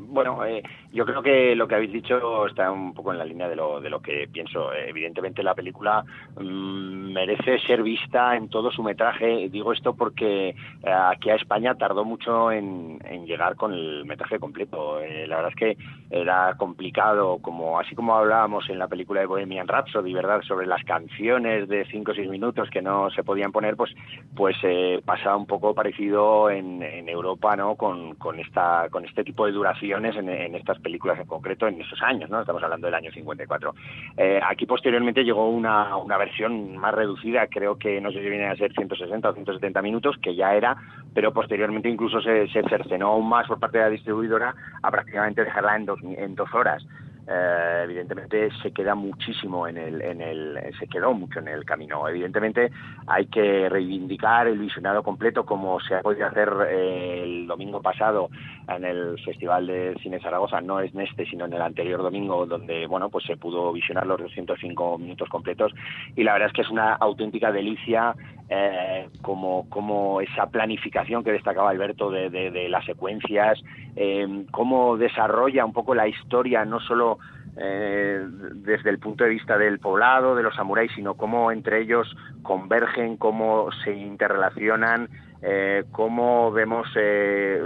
bueno, eh, yo creo que lo que habéis dicho está un poco en la línea de lo, de lo que pienso. Evidentemente la película mm, merece ser vista en todo su metraje. Digo esto porque eh, aquí a España tardó mucho en, llegar con el metraje completo. Eh, la verdad es que era complicado, como así como hablábamos en la película de Bohemian Rhapsody, ¿verdad? Sobre las canciones de 5 o 6 minutos que no se podían poner, pues pues pasa un poco parecido en, en Europa, ¿no? Con, con, esta, con este tipo de duración en, estas películas en concreto en esos años, ¿no? Estamos hablando del año 54. Eh, aquí posteriormente llegó una, una versión más reducida, creo que no sé si viene a ser 160 o 170 minutos, que ya era, pero posteriormente incluso se, se cercenó aún más por parte de la distribuidora a prácticamente dejarla en dos, en dos horas. Eh, evidentemente se queda muchísimo en el, en el, se quedó mucho en el camino. Evidentemente hay que reivindicar el visionado completo como se ha podido hacer eh, el domingo pasado en el Festival de Cine Zaragoza, no es en este, sino en el anterior domingo, donde bueno pues se pudo visionar los 205 minutos completos y la verdad es que es una auténtica delicia eh, como, como esa planificación que destacaba Alberto de, de, las secuencias, eh, cómo desarrolla un poco la historia, no solo eh, desde el punto de vista del poblado, de los samuráis, sino cómo entre ellos convergen, cómo se interrelacionan, eh, cómo vemos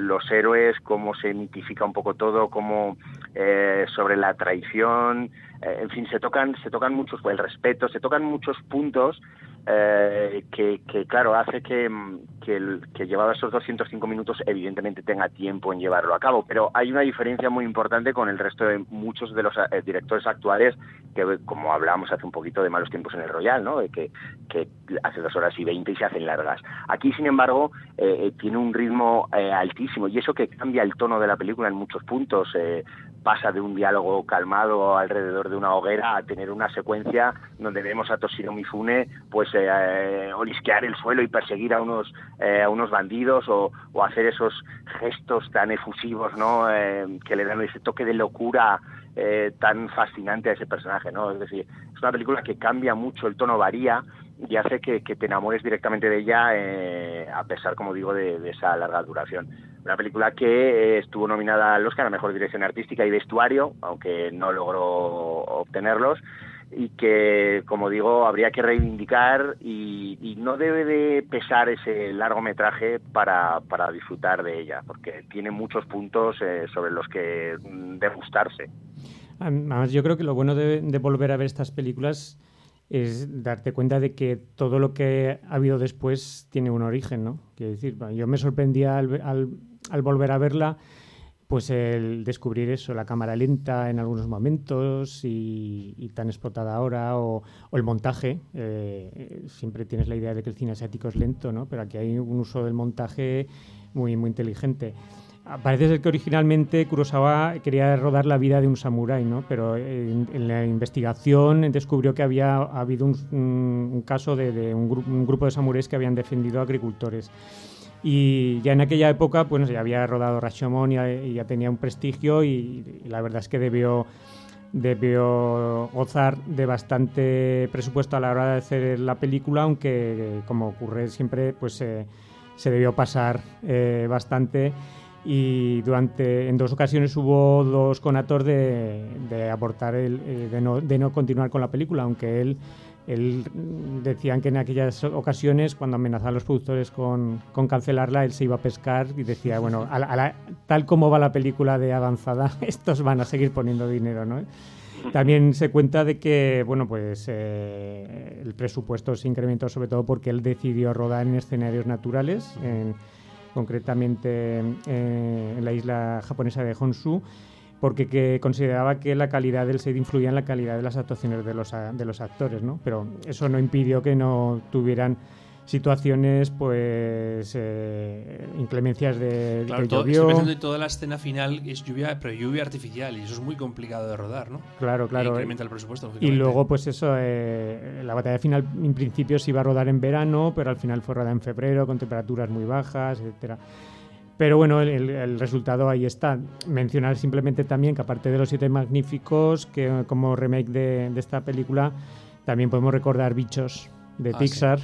los héroes, cómo se mitifica un poco todo, cómo sobre la traición, en fin, se tocan, se tocan muchos, el respeto, se tocan muchos puntos eh, que, claro, hace que, que, el, que llevado esos 205 minutos evidentemente tenga tiempo en llevarlo a cabo, pero hay una diferencia muy importante con el resto de muchos de los eh, directores actuales que, como hablábamos hace un poquito de malos tiempos en el Royal, ¿no? De que, que hace dos horas y veinte y se hacen largas. Aquí, sin embargo, eh, tiene un ritmo altísimo y eso que cambia el tono de la película en muchos puntos pasa de un diálogo calmado alrededor de una hoguera a tener una secuencia donde vemos a Toshiro Mifune pues eh, eh, olisquear el suelo y perseguir a unos eh, a unos bandidos o, hacer esos gestos tan efusivos no que le dan ese toque de locura tan fascinante a ese personaje no es decir es una película que cambia mucho el tono varía y hace que, te enamores directamente de ella, eh, a pesar, como digo, de, esa larga duración. Una película que estuvo nominada al Oscar a Mejor Dirección Artística y Vestuario, aunque no logró obtenerlos, y que, como digo, habría que reivindicar y, no debe de pesar ese largometraje para, para disfrutar de ella, porque tiene muchos puntos eh, sobre los que degustarse. Además, yo creo que lo bueno de, volver a ver estas películas es darte cuenta de que todo lo que ha habido después tiene un origen, ¿no? Quiero decir, yo me sorprendía al, al volver a verla pues el descubrir eso, la cámara lenta en algunos momentos y, tan explotada ahora, o, el montaje. Eh, siempre tienes la idea de que el cine asiático es lento, ¿no? pero aquí hay un uso del montaje muy, muy inteligente. Parece ser que originalmente Kurosawa quería rodar la vida de un samurái, ¿no? pero en, la investigación descubrió que había habido un, caso de, un, un, grupo de samuráis que habían defendido a agricultores. Y ya en aquella época, pues ya había rodado Rashomon y, ya tenía un prestigio y, la verdad es que debió, debió gozar de bastante presupuesto a la hora de hacer la película, aunque como ocurre siempre, pues se debió pasar eh, bastante. Y durante en dos ocasiones hubo dos conatos de, de abortar el, eh, de, no, de no continuar con la película, aunque él él decían que en aquellas ocasiones, cuando amenazaban a los productores con, cancelarla, él se iba a pescar y decía, bueno, tal como va la película de avanzada, estos van a seguir poniendo dinero, ¿no? También se cuenta de que, bueno, pues eh, el presupuesto se incrementó sobre todo porque él decidió rodar en escenarios naturales, concretamente eh, en la isla japonesa de Honshu, porque consideraba que la calidad del set influía en la calidad de las actuaciones de los, de los actores, ¿no? Pero eso no impidió que no tuvieran situaciones, pues, eh, inclemencias de, claro, todo, toda la escena final es lluvia, pero lluvia artificial, y eso es muy complicado de rodar, ¿no? Claro, claro. Y incrementa el presupuesto, Y luego, pues eso, eh, la batalla final en principio se iba a rodar en verano, pero al final fue rodada en febrero, con temperaturas muy bajas, etcétera. Pero bueno, el, resultado ahí está. Mencionar simplemente también que aparte de los siete magníficos, que como remake de, esta película, también podemos recordar Bichos, de ah, Pixar,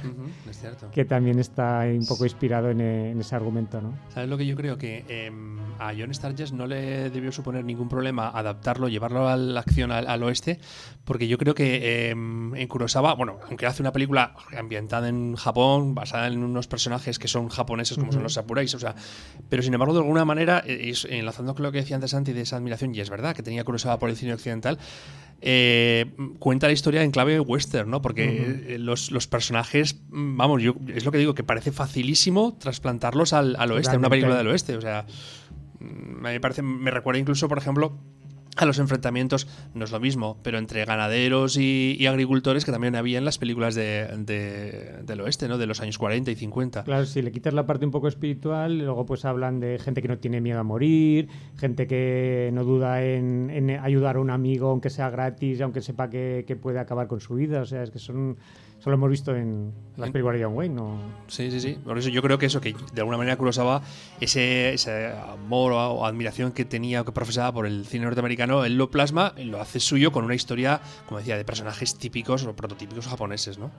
que también está un poco inspirado en, ese argumento. ¿no? ¿Sabes lo que yo creo? Que em, a John Sturges no le debió suponer ningún problema adaptarlo, llevarlo a la acción al, oeste, porque yo creo que em, en Kurosawa, bueno, aunque hace una película ambientada en Japón, basada en unos personajes que son japoneses como son los samuráis, o sea, pero sin embargo, de alguna manera, eh, enlazando con lo que decía antes Santi de esa admiración, y es verdad que tenía Kurosawa por el cine occidental, eh, cuenta la historia en clave western, ¿no? Porque los, los, personajes, mm, vamos, yo es lo que digo, que parece facilísimo trasplantarlos al, al oeste, a una película del oeste. O sea, mm, me parece, me recuerda incluso, por ejemplo, a los enfrentamientos no es lo mismo, pero entre ganaderos y, agricultores que también había en las películas de, del oeste, ¿no? De los años 40 y 50. Claro, si le quitas la parte un poco espiritual, luego pues hablan de gente que no tiene miedo a morir, gente que no duda en, ayudar a un amigo aunque sea gratis, aunque sepa que, que puede acabar con su vida. O sea, es que son Solo hemos visto en las películas de John Wayne, ¿no? Sí, sí, sí. Por eso yo creo que eso, que de alguna manera Kurosawa, ese, ese amor o, admiración que tenía, que profesaba por el cine norteamericano, él lo plasma, lo hace suyo con una historia, como decía, de personajes típicos o prototípicos japoneses, ¿no?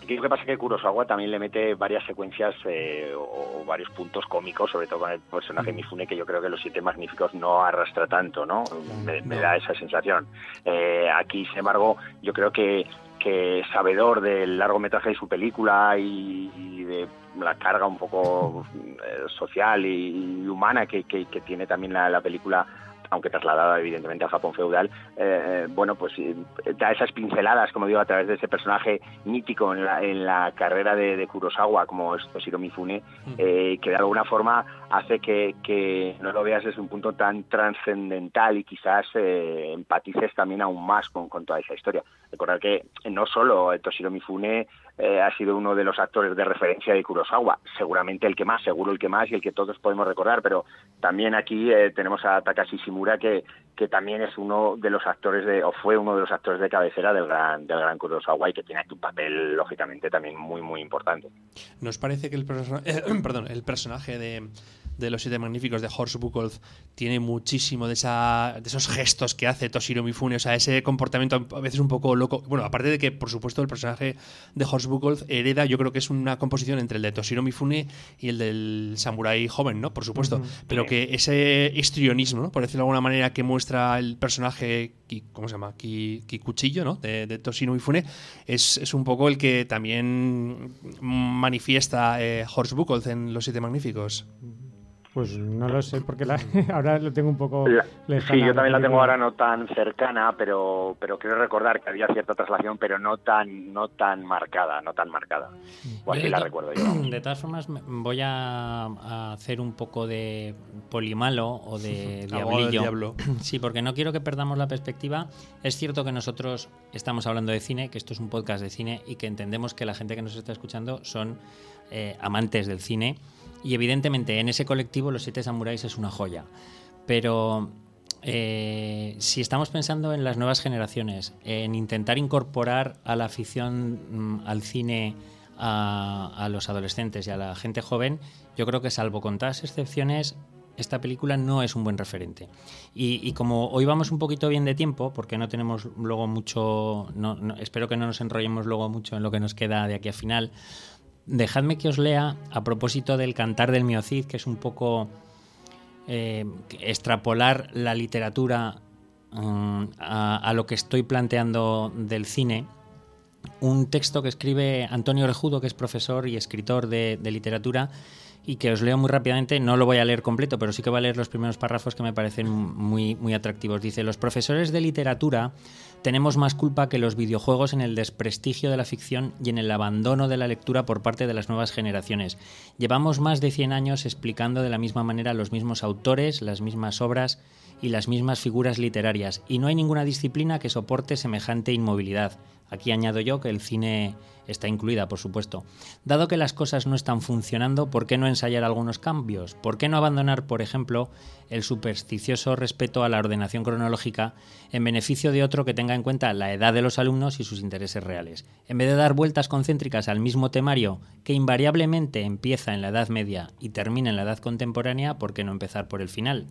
Aquí lo que pasa es que Kurosawa también le mete varias secuencias eh, o, varios puntos cómicos, sobre todo con el personaje Mifune, que yo creo que los siete magníficos no arrastra tanto, ¿no? Me, da esa sensación. Eh, aquí, sin embargo, yo creo que que sabedor del largometraje de su película y, de la carga un poco eh, social y, humana que, tiene también la, película aunque trasladada evidentemente al Japón feudal, eh, bueno, pues eh, da esas pinceladas, como digo, a través de ese personaje mítico en la, en la carrera de, Kurosawa, como es Toshiro Mifune, que de alguna forma hace que, no lo veas desde un punto tan trascendental y quizás empatices también aún más con, con toda esa historia. Recordar que no solo Toshiro Mifune eh, ha sido uno de los actores de referencia de Kurosawa, seguramente el que más, seguro el que más y el que todos podemos recordar, pero también aquí eh, tenemos a Takashi Shimura que, que también es uno de los actores de, o fue uno de los actores de cabecera del gran, del gran Kurosawa y que tiene aquí un papel lógicamente también muy muy importante. ¿Nos parece que el, perdón, el personaje de de Los Siete Magníficos de Horst Buchholz tiene muchísimo de, esa, de esos gestos que hace Toshiro Mifune, o sea, ese comportamiento a veces un poco loco. Bueno, aparte de que, por supuesto, el personaje de Horst Buchholz hereda, yo creo que es una composición entre el de Toshiro Mifune y el del samurái joven, ¿no? Por supuesto. Pero que ese histrionismo, ¿no? por decirlo de alguna manera, que muestra el personaje, ¿cómo se llama? Kikuchillo, ¿no? De, de Toshiro Mifune, es, es, un poco el que también manifiesta eh, Horst Buchholz en Los Siete Magníficos. Pues no lo sé, porque ahora lo tengo un poco lejana. Sí, yo también la tengo ahora no tan cercana, pero pero quiero recordar que había cierta traslación, pero no tan no tan marcada, no tan marcada. O así la recuerdo yo. De todas formas, voy a, hacer un poco de polimalo o de diablillo. Sí, porque no quiero que perdamos la perspectiva. Es cierto que nosotros estamos hablando de cine, que esto es un podcast de cine y que entendemos que la gente que nos está escuchando son eh, amantes del cine y evidentemente en ese colectivo Los Siete Samuráis es una joya. Pero eh, si estamos pensando en las nuevas generaciones, en intentar incorporar a la afición mm, al cine a, los adolescentes y a la gente joven, yo creo que salvo contadas excepciones, esta película no es un buen referente. Y, como hoy vamos un poquito bien de tiempo, porque no tenemos luego mucho, espero que no nos enrollemos luego mucho en lo que nos queda de aquí a final, dejadme que os lea a propósito del cantar del miocid, que es un poco eh, extrapolar la literatura mm, a, lo que estoy planteando del cine. Un texto que escribe Antonio Orejudo, que es profesor y escritor de literatura, y que os leo muy rápidamente. No lo voy a leer completo, pero sí que voy a leer los primeros párrafos que me parecen muy, muy atractivos. Dice, los profesores de literatura tenemos más culpa que los videojuegos en el desprestigio de la ficción y en el abandono de la lectura por parte de las nuevas generaciones. Llevamos más de 100 años explicando de la misma manera los mismos autores, las mismas obras y las mismas figuras literarias, y no hay ninguna disciplina que soporte semejante inmovilidad. Aquí añado yo que el cine está incluida, por supuesto. Dado que las cosas no están funcionando, ¿por qué no ensayar algunos cambios? ¿Por qué no abandonar, por ejemplo, el supersticioso respeto a la ordenación cronológica en beneficio de otro que tenga en cuenta la edad de los alumnos y sus intereses reales? En vez de dar vueltas concéntricas al mismo temario que invariablemente empieza en la Edad Media y termina en la Edad Contemporánea, ¿por qué no empezar por el final?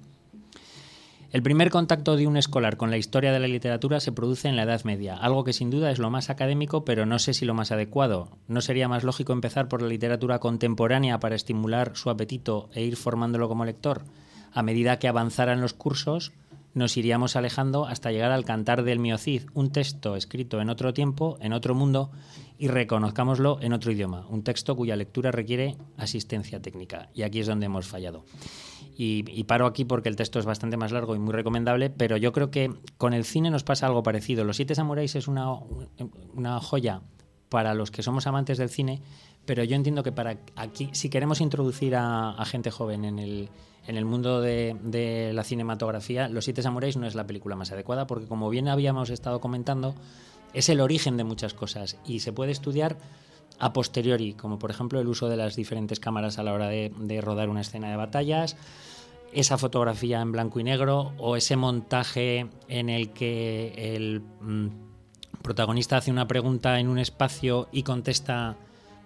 El primer contacto de un escolar con la historia de la literatura se produce en la Edad Media, algo que sin duda es lo más académico, pero no sé si lo más adecuado. ¿No sería más lógico empezar por la literatura contemporánea para estimular su apetito e ir formándolo como lector? A medida que avanzaran los cursos, nos iríamos alejando hasta llegar al Cantar del Miocid, un texto escrito en otro tiempo, en otro mundo, y reconozcámoslo en otro idioma, un texto cuya lectura requiere asistencia técnica. Y aquí es donde hemos fallado. Y, paro aquí porque el texto es bastante más largo y muy recomendable, pero yo creo que con el cine nos pasa algo parecido. Los Siete Samuráis es una, una joya para los que somos amantes del cine, pero yo entiendo que para aquí, si queremos introducir a, gente joven en el, en el mundo de, de, la cinematografía, Los Siete Samuráis no es la película más adecuada, porque como bien habíamos estado comentando, es el origen de muchas cosas y se puede estudiar a posteriori, como por ejemplo el uso de las diferentes cámaras a la hora de, rodar una escena de batallas, esa fotografía en blanco y negro o ese montaje en el que el mm, protagonista hace una pregunta en un espacio y contesta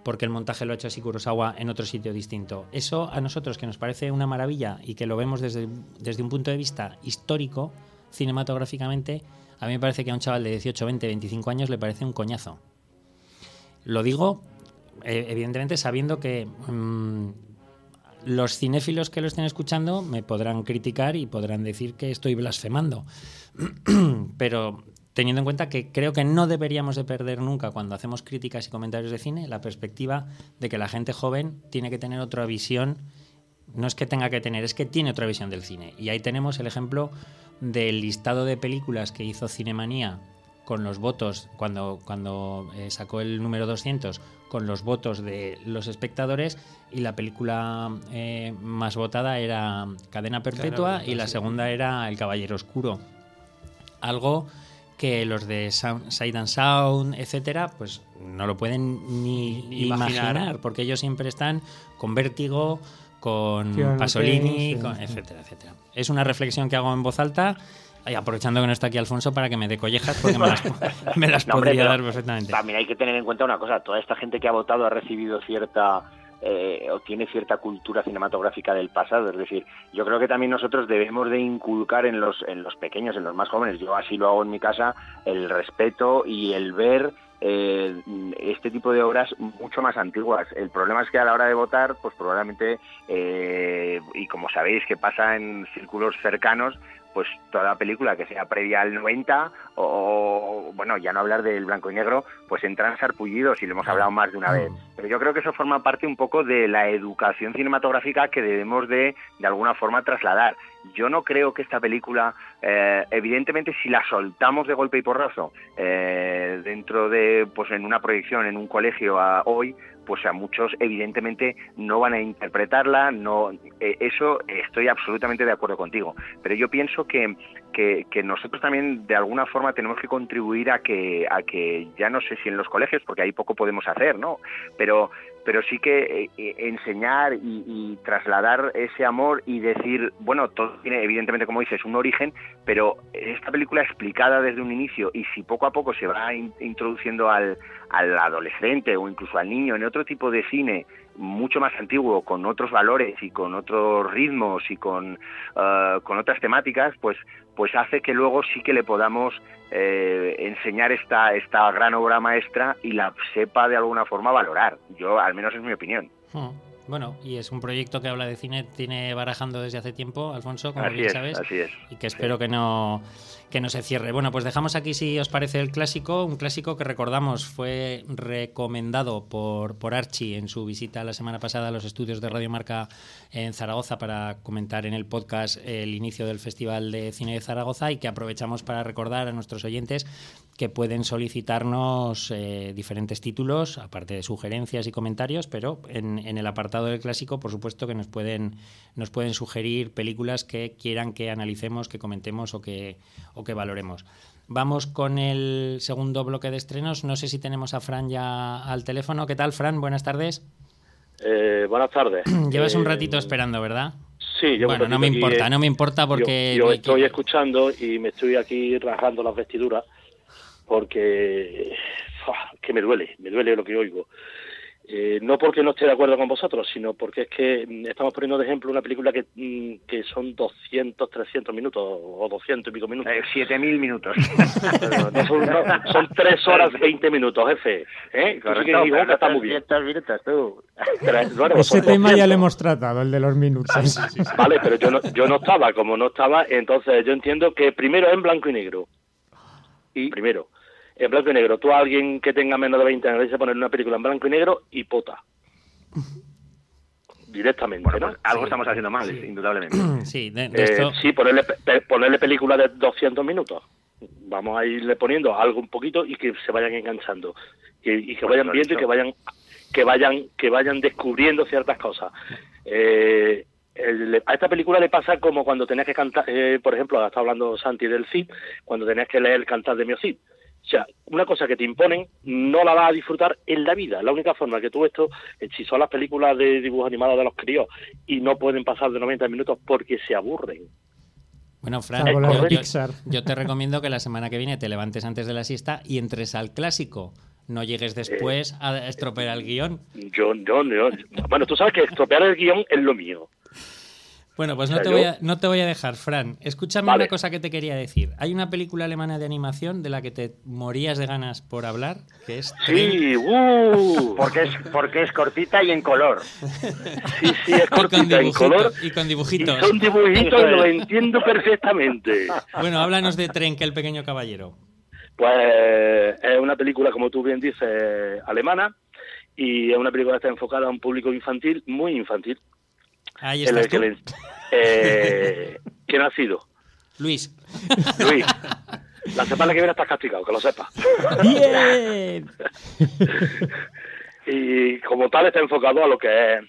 porque el montaje lo ha hecho así Kurosawa en otro sitio distinto. Eso a nosotros que nos parece una maravilla y que lo vemos desde, desde un punto de vista histórico, cinematográficamente, a mí me parece que a un chaval de 18, 20, 25 años le parece un coñazo. Lo digo, eh, evidentemente, sabiendo que mm, los cinéfilos que lo estén escuchando me podrán criticar y podrán decir que estoy blasfemando. Pero teniendo en cuenta que creo que no deberíamos de perder nunca cuando hacemos críticas y comentarios de cine la perspectiva de que la gente joven tiene que tener otra visión. No es que tenga que tener, es que tiene otra visión del cine. Y ahí tenemos el ejemplo del listado de películas que hizo Cinemanía con los votos, cuando, cuando eh, sacó el número 200, con los votos de los espectadores y la película eh, más votada era Cadena Perpetua y la segunda era El Caballero Oscuro. Algo que los de Sound, Side and Sound, etcétera, pues no lo pueden ni, imaginar. porque ellos siempre están con vértigo, con Pasolini, etcétera, etcétera. Es una reflexión que hago en voz alta y aprovechando que no está aquí Alfonso para que me dé collejas, porque me las, podría dar perfectamente. También hay que tener en cuenta una cosa, toda esta gente que ha votado ha recibido cierta eh, o tiene cierta cultura cinematográfica del pasado. Es decir, yo creo que también nosotros debemos de inculcar en los, en los pequeños, en los más jóvenes, yo así lo hago en mi casa, el respeto y el ver eh, este tipo de obras mucho más antiguas. El problema es que a la hora de votar, pues probablemente, eh, y como sabéis que pasa en círculos cercanos, pues toda la película que sea previa al 90 o, bueno, ya no hablar del blanco y negro, pues entran sarpullidos y lo hemos hablado más de una vez. Pero yo creo que eso forma parte un poco de la educación cinematográfica que debemos de, de alguna forma, trasladar. Yo no creo que esta película, eh, evidentemente, si la soltamos de golpe y porrazo eh, dentro de, pues en una proyección en un colegio a hoy, pues a muchos evidentemente no van a interpretarla, no eh, eso estoy absolutamente de acuerdo contigo, pero yo pienso que, que, que, nosotros también de alguna forma tenemos que contribuir a que a que ya no sé si en los colegios porque ahí poco podemos hacer, ¿no? Pero pero sí que eh, eh, enseñar y, y, trasladar ese amor y decir, bueno, todo tiene evidentemente, como dices, un origen, pero esta película explicada desde un inicio y si poco a poco se va in introduciendo al, al adolescente o incluso al niño en otro tipo de cine mucho más antiguo, con otros valores y con otros ritmos y con, uh, con otras temáticas, pues, pues hace que luego sí que le podamos eh, enseñar esta, esta gran obra maestra y la sepa de alguna forma valorar. Yo, al menos es mi opinión. Hmm. Bueno, y es un proyecto que habla de cine, tiene barajando desde hace tiempo, Alfonso, como así bien es, sabes. Así es. Y que espero sí. que no que no se cierre. Bueno, pues dejamos aquí, si os parece, el clásico, un clásico que recordamos fue recomendado por, por Archie en su visita la semana pasada a los estudios de Radio Marca en Zaragoza para comentar en el podcast el inicio del Festival de Cine de Zaragoza y que aprovechamos para recordar a nuestros oyentes que pueden solicitarnos eh, diferentes títulos, aparte de sugerencias y comentarios, pero en, en, el apartado del clásico, por supuesto, que nos pueden, nos pueden sugerir películas que quieran que analicemos, que comentemos o que, o que valoremos. Vamos con el segundo bloque de estrenos. No sé si tenemos a Fran ya al teléfono. ¿Qué tal, Fran? Buenas tardes. Eh, buenas tardes. Llevas eh, un ratito esperando, ¿verdad? Sí, yo bueno, no me importa, no me importa porque yo, yo estoy escuchando y me estoy aquí rasgando las vestiduras porque que me duele, me duele lo que oigo. Eh, no porque no esté de acuerdo con vosotros, sino porque es que estamos poniendo de ejemplo una película que, que son 200, 300 minutos o 200 y pico minutos. Eh, 7000 minutos. no son, no, son 3 horas 20 minutos, jefe. ¿Eh? Correcto, que digo, está muy bien. minutos, tú. Pero, bueno, Ese tema 200. ya lo hemos tratado, el de los minutos. Ah, sí, sí, sí. Vale, pero yo no, yo no estaba, como no estaba, entonces yo entiendo que primero en blanco y negro. Y primero en blanco y negro. Tú a alguien que tenga menos de 20 años le dices poner una película en blanco y negro y pota. Directamente, bueno, ¿no? pues algo sí. estamos haciendo mal, sí. indudablemente. Sí, de, de esto... eh, sí ponerle, pe, ponerle película de 200 minutos. Vamos a irle poniendo algo un poquito y que se vayan enganchando. Y, y que vayan viendo y que vayan que vayan que vayan descubriendo ciertas cosas. Eh, el, a esta película le pasa como cuando tenías que cantar, eh, por ejemplo, está hablando Santi del Cid, cuando tenías que leer el cantar de mi Cid. O sea, una cosa que te imponen no la vas a disfrutar en la vida. La única forma que tú esto, si son las películas de dibujos animados de los críos y no pueden pasar de 90 minutos porque se aburren. Bueno, Fran, yo, yo, yo, te recomiendo que la semana que viene te levantes antes de la siesta y entres al clásico. No llegues después eh, a estropear el guion. Yo, yo, yo. Bueno, tú sabes que estropear el guion es lo mío. Bueno, pues no, te voy a, no te voy a dejar, Fran. Escúchame vale. una cosa que te quería decir. Hay una película alemana de animación de la que te morías de ganas por hablar, que es... Sí, uh, porque, es, porque es cortita y en color. Sí, sí, es cortita en color. Y con dibujitos. Y son dibujitos y lo entiendo perfectamente. Bueno, háblanos de Tren, que el pequeño caballero. Pues es una película, como tú bien dices, alemana, y es una película que está enfocada a un público infantil, muy infantil. Ahí estás el, el, eh, ¿Quién ha sido? Luis. Luis. La semana que viene estás castigado, que lo sepas. Bien. y como tal está enfocado a lo que es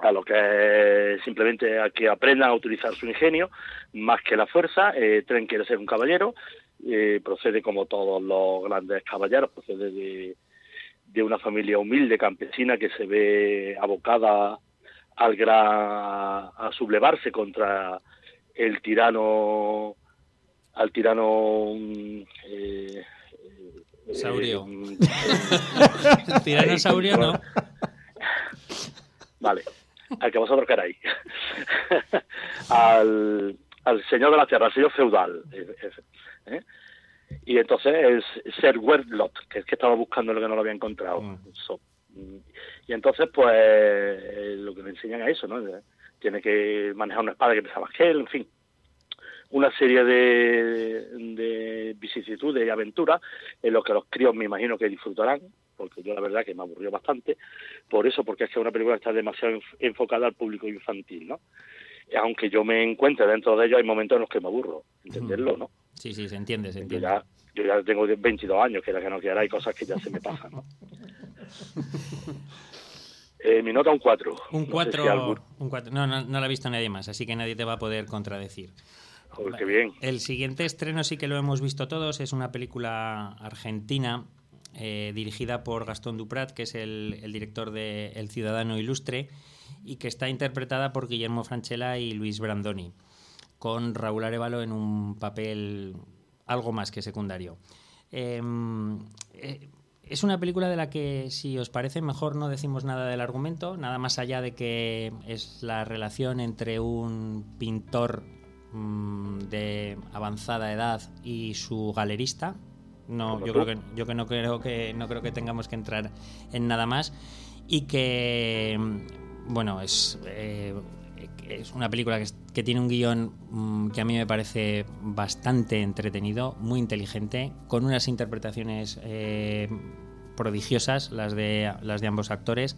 a lo que es simplemente a que aprendan a utilizar su ingenio más que la fuerza. Eh, Tren quiere ser un caballero, eh, procede como todos los grandes caballeros, procede de, de una familia humilde campesina que se ve abocada al gran, a sublevarse contra el tirano al tirano eh, saurio eh, tiranosaurio no Vale, al que vosotros queráis. al, al señor de la tierra, al señor feudal. eh, eh, ¿eh? Y entonces es Ser Werlot, que es que estaba buscando lo que no lo había encontrado. Mm. So- mm, y entonces, pues, lo que le enseñan es eso, ¿no? Tiene que manejar una espada que pesa más que él, en fin. Una serie de, de vicisitudes y aventuras en lo que los críos me imagino que disfrutarán, porque yo la verdad que me aburrió bastante, por eso, porque es que una película está demasiado enf- enfocada al público infantil, ¿no? Aunque yo me encuentre dentro de ello, hay momentos en los que me aburro, entenderlo, ¿no? Sí, sí, se entiende, se Yo entiende. ya, yo ya tengo 22 años, que era que no quiera, hay cosas que ya se me pasan, ¿no? Eh, mi nota un 4. Un 4, un cuatro. No, no, no la ha visto nadie más, así que nadie te va a poder contradecir. Joder, qué bien. El siguiente estreno sí que lo hemos visto todos, es una película argentina eh, dirigida por Gastón Duprat, que es el, el director de El Ciudadano Ilustre, y que está interpretada por Guillermo Franchella y Luis Brandoni, con Raúl Arevalo en un papel algo más que secundario. Eh, eh, es una película de la que, si os parece, mejor no decimos nada del argumento, nada más allá de que es la relación entre un pintor mm, de avanzada edad y su galerista. No, yo creo que yo que no creo que no creo que tengamos que entrar en nada más y que mm, bueno es eh, es una película que, que tiene un guion mm, que a mí me parece bastante entretenido, muy inteligente, con unas interpretaciones eh, prodigiosas, las de, las de ambos actores,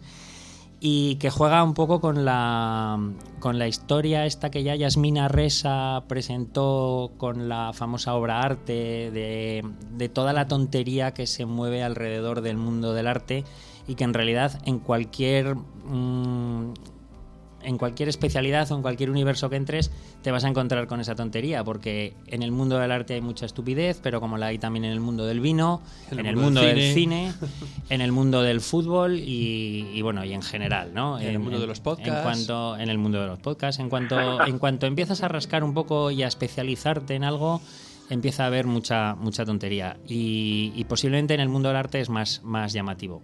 y que juega un poco con la, con la historia esta que ya Yasmina Resa presentó con la famosa obra arte, de, de toda la tontería que se mueve alrededor del mundo del arte y que en realidad en cualquier... mm, en cualquier especialidad o en cualquier universo que entres te vas a encontrar con esa tontería, porque en el mundo del arte hay mucha estupidez, pero como la hay también en el mundo del vino, en el mundo del cine, en el mundo del fútbol y, y, bueno, y en general, ¿no? En el mundo de los podcasts. En cuanto, en el mundo de los podcasts, en cuanto, en cuanto empiezas a rascar un poco y a especializarte en algo, empieza a haber mucha, mucha tontería. Y, y posiblemente en el mundo del arte es más, más llamativo.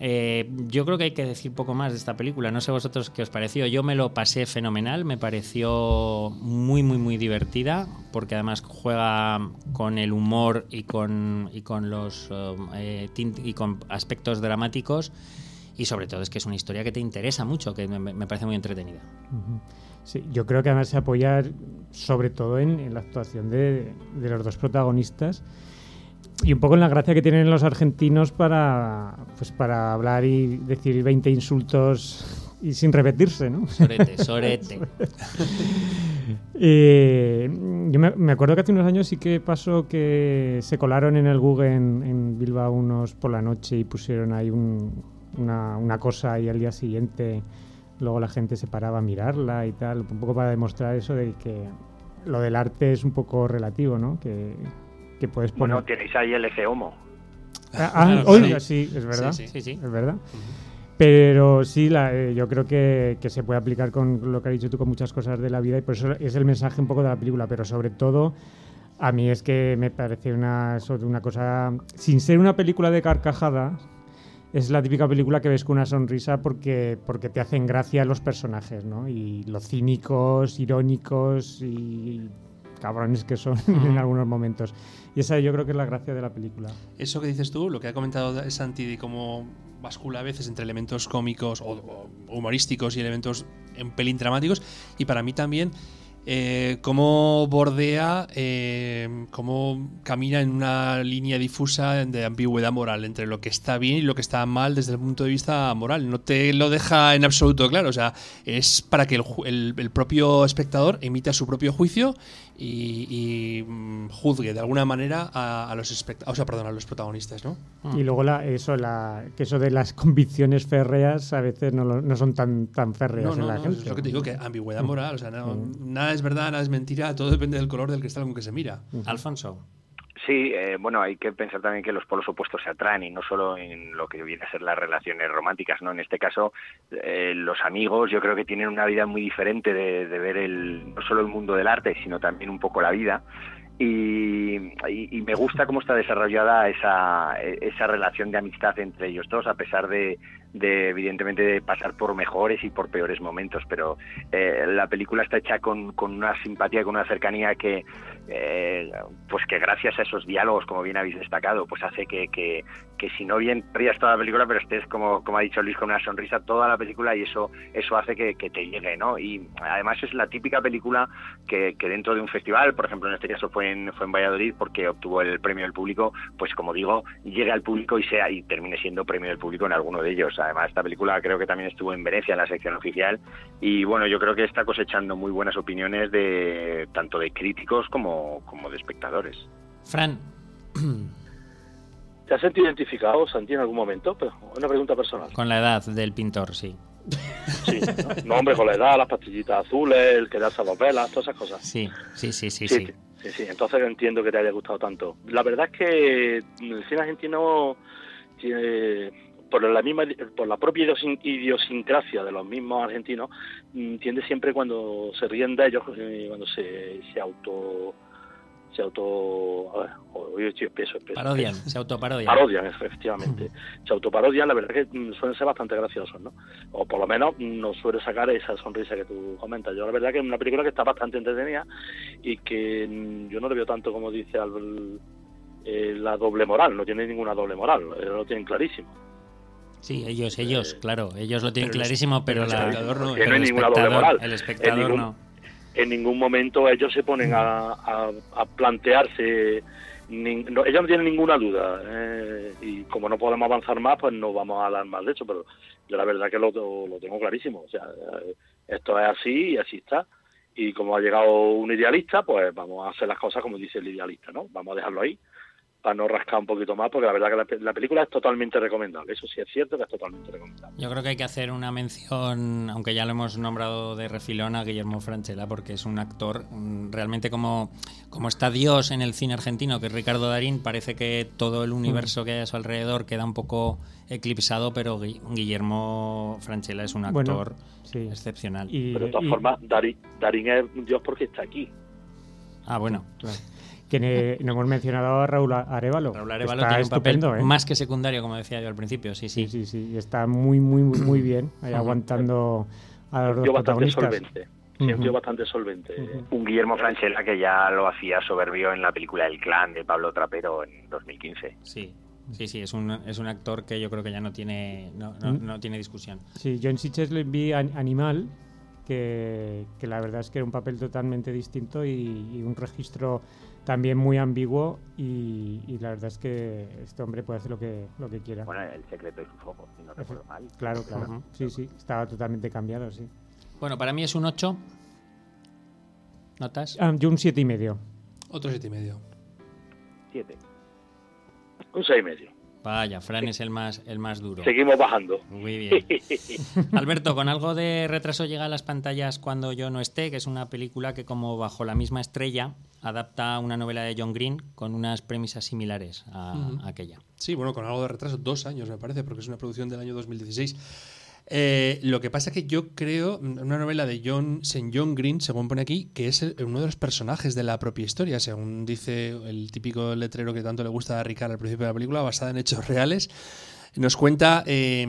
Eh, yo creo que hay que decir poco más de esta película. No sé vosotros qué os pareció. Yo me lo pasé fenomenal, me pareció muy, muy, muy divertida, porque además juega con el humor y con, y con los eh, tint- y con aspectos dramáticos. Y sobre todo es que es una historia que te interesa mucho, que me, parece muy entretenida. Sí, yo creo que además se apoya sobre todo en, la actuación de los dos protagonistas y un poco en la gracia que tienen los argentinos para, pues para hablar y decir 20 insultos y sin repetirse, ¿no? Sorete, sorete. Eh, yo me, me acuerdo que hace unos años sí que pasó que se colaron en el Google en, en Bilbao unos por la noche y pusieron ahí un- una, una cosa y al día siguiente luego la gente se paraba a mirarla y tal, un poco para demostrar eso de que lo del arte es un poco relativo, ¿no? Que, que puedes poner... Bueno, tenéis ahí el eje homo. Ah, ah, Claro, oiga, sí. sí, es verdad. Sí, Sí, sí. Es verdad. Pero sí, la- eh, yo creo que, que se puede aplicar con lo que has dicho tú con muchas cosas de la vida y por eso es el mensaje un poco de la película, pero sobre todo a mí es que me parece una, una cosa, sin ser una película de carcajadas, es la típica película que ves con una sonrisa porque, porque te hacen gracia los personajes, ¿no? Y los cínicos, irónicos y cabrones que son en algunos momentos. Y esa yo creo que es la gracia de la película. Eso que dices tú, lo que ha comentado Santi de cómo bascula a veces entre elementos cómicos o, o humorísticos y elementos en pelín dramáticos, y para mí también eh, cómo bordea, eh, cómo camina en una línea difusa de ambigüedad moral entre lo que está bien y lo que está mal desde el punto de vista moral. No te lo deja en absoluto claro, o sea, es para que el, ju- el- el propio espectador emita su propio juicio y, y, mm, juzgue de alguna manera a, a los espect- o sea, perdón, a los protagonistas, ¿no? Y luego la, eso, la, que eso de las convicciones férreas a veces no, lo- no son tan, tan férreas No, en no, la no, gente. es lo que te digo, que ambigüedad moral, o sea, no- nada es verdad, nada es mentira, todo depende del color del cristal con que se mira. Alfonso. Sí, eh, bueno, hay que pensar también que los polos opuestos se atraen y no solo en lo que viene a ser las relaciones románticas, ¿no? En este caso, eh, los amigos yo creo que tienen una vida muy diferente de, de ver el, no solo el mundo del arte, sino también un poco la vida. Y, y- y me gusta cómo está desarrollada esa, esa relación de amistad entre ellos dos, a pesar de, de evidentemente de pasar por mejores y por peores momentos, pero eh, la película está hecha con, con una simpatía, con una cercanía que, eh, pues que gracias a esos diálogos, como bien habéis destacado, pues hace que, que, que si no bien rías toda la película, pero estés, como, como ha dicho Luis, con una sonrisa toda la película y eso, eso hace que, que te llegue, ¿no? Y además es la típica película que, que, dentro de un festival, por ejemplo en este caso fue en, fue en Valladolid porque obtuvo el premio del público, pues como digo, llegue al público y sea y termine siendo premio del público en alguno de ellos. Además esta película creo que también estuvo en Venecia en la sección oficial y bueno, yo creo que está cosechando muy buenas opiniones de tanto de críticos como, como de espectadores. Fran. ¿Te has sentido identificado, Santi, en algún momento? Pero una pregunta personal. Con la edad del pintor, sí. Sí, ¿no? no hombre, con la edad, las pastillitas azules, el quedarse a dos velas, todas esas cosas. Sí, sí, sí, sí. Sí, sí, sí. Entonces entiendo que te haya gustado tanto. La verdad es que el cine argentino tiene, por la misma, por la propia idiosincrasia de los mismos argentinos, tiende siempre cuando se ríen de ellos, eh, cuando se, se auto se auto a ver, hoy estoy espeso, espeso. Parodian, se autoparodian. Parodian efectivamente. Se autoparodian la verdad es que suelen ser bastante graciosos ¿no? o por lo menos nos suele sacar esa sonrisa que tú comentas. Yo la verdad que es una película que está bastante entretenida y que yo no le veo tanto como dice al, eh, la doble moral no tiene ninguna doble moral lo tienen clarísimo Sí, ellos, ellos, eh, claro, ellos lo tienen pero clarísimo, pero, el espectador no, no hay ninguna doble moral. El espectador ningún, no en ningún momento ellos se ponen a, a, a plantearse, ni, no, ellos no tienen ninguna duda. Eh, y como no podemos avanzar más, pues no vamos a hablar más de eso, pero yo la verdad que lo, lo tengo clarísimo. O sea, esto es así y así está. Y como ha llegado un idealista, pues vamos a hacer las cosas como dice el idealista, ¿no? Vamos a dejarlo ahí para no rascar un poquito más, porque la verdad que la, la, película es totalmente recomendable. Eso sí es cierto que es totalmente recomendable. Yo creo que hay que hacer una mención, aunque ya lo hemos nombrado de refilón a Guillermo Franchella, porque es un actor realmente como, como está Dios en el cine argentino, que es Ricardo Darín, parece que todo el universo que hay a su alrededor queda un poco eclipsado, pero Guillermo Franchella es un actor bueno, sí. excepcional. Y, pero de todas y... formas, Darín, Darín es Dios porque está aquí. Ah, bueno, claro que no hemos mencionado a Raúl Arevalo. Raúl Arevalo tiene un papel ¿eh? más que secundario, como decía yo al principio, sí, sí. Sí, sí, sí. está muy, muy, muy bien ahí aguantando a los dos protagonistas. Solvente. Tío bastante solvente. Uh -huh. Un Guillermo Franchella que ya lo hacía soberbio en la película El Clan de Pablo Trapero en 2015. Sí, Sí, sí, es un, es un actor que yo creo que ya no tiene, no, no, no tiene discusión. Sí, John Sitches le vi Animal, que, que, la verdad es que era un papel totalmente distinto y, y un registro también muy ambiguo y, y, la verdad es que este hombre puede hacer lo que, lo que quiera. Bueno, el secreto de sus ojos, si no recuerdo mal. Claro, claro. Uh -huh. Sí, sí, estaba totalmente cambiado, sí. Bueno, para mí es un 8. ¿Notas? Ah, yo un 7 y medio. Otro 7 y medio. 7. Un 6 y medio. Vaya, Fran es el más, el más duro. Seguimos bajando. Muy bien. Alberto, con algo de retraso llega a las pantallas cuando yo no esté, que es una película que como bajo la misma estrella adapta una novela de John Green con unas premisas similares a, uh -huh. a aquella. Sí, bueno, con algo de retraso, dos años me parece, porque es una producción del año 2016. Eh, lo que pasa es que yo creo, una novela de John, Green, según pone aquí, que es uno de los personajes de la propia historia, según dice el típico letrero que tanto le gusta a Ricard al principio de la película, basada en hechos reales. Nos cuenta eh,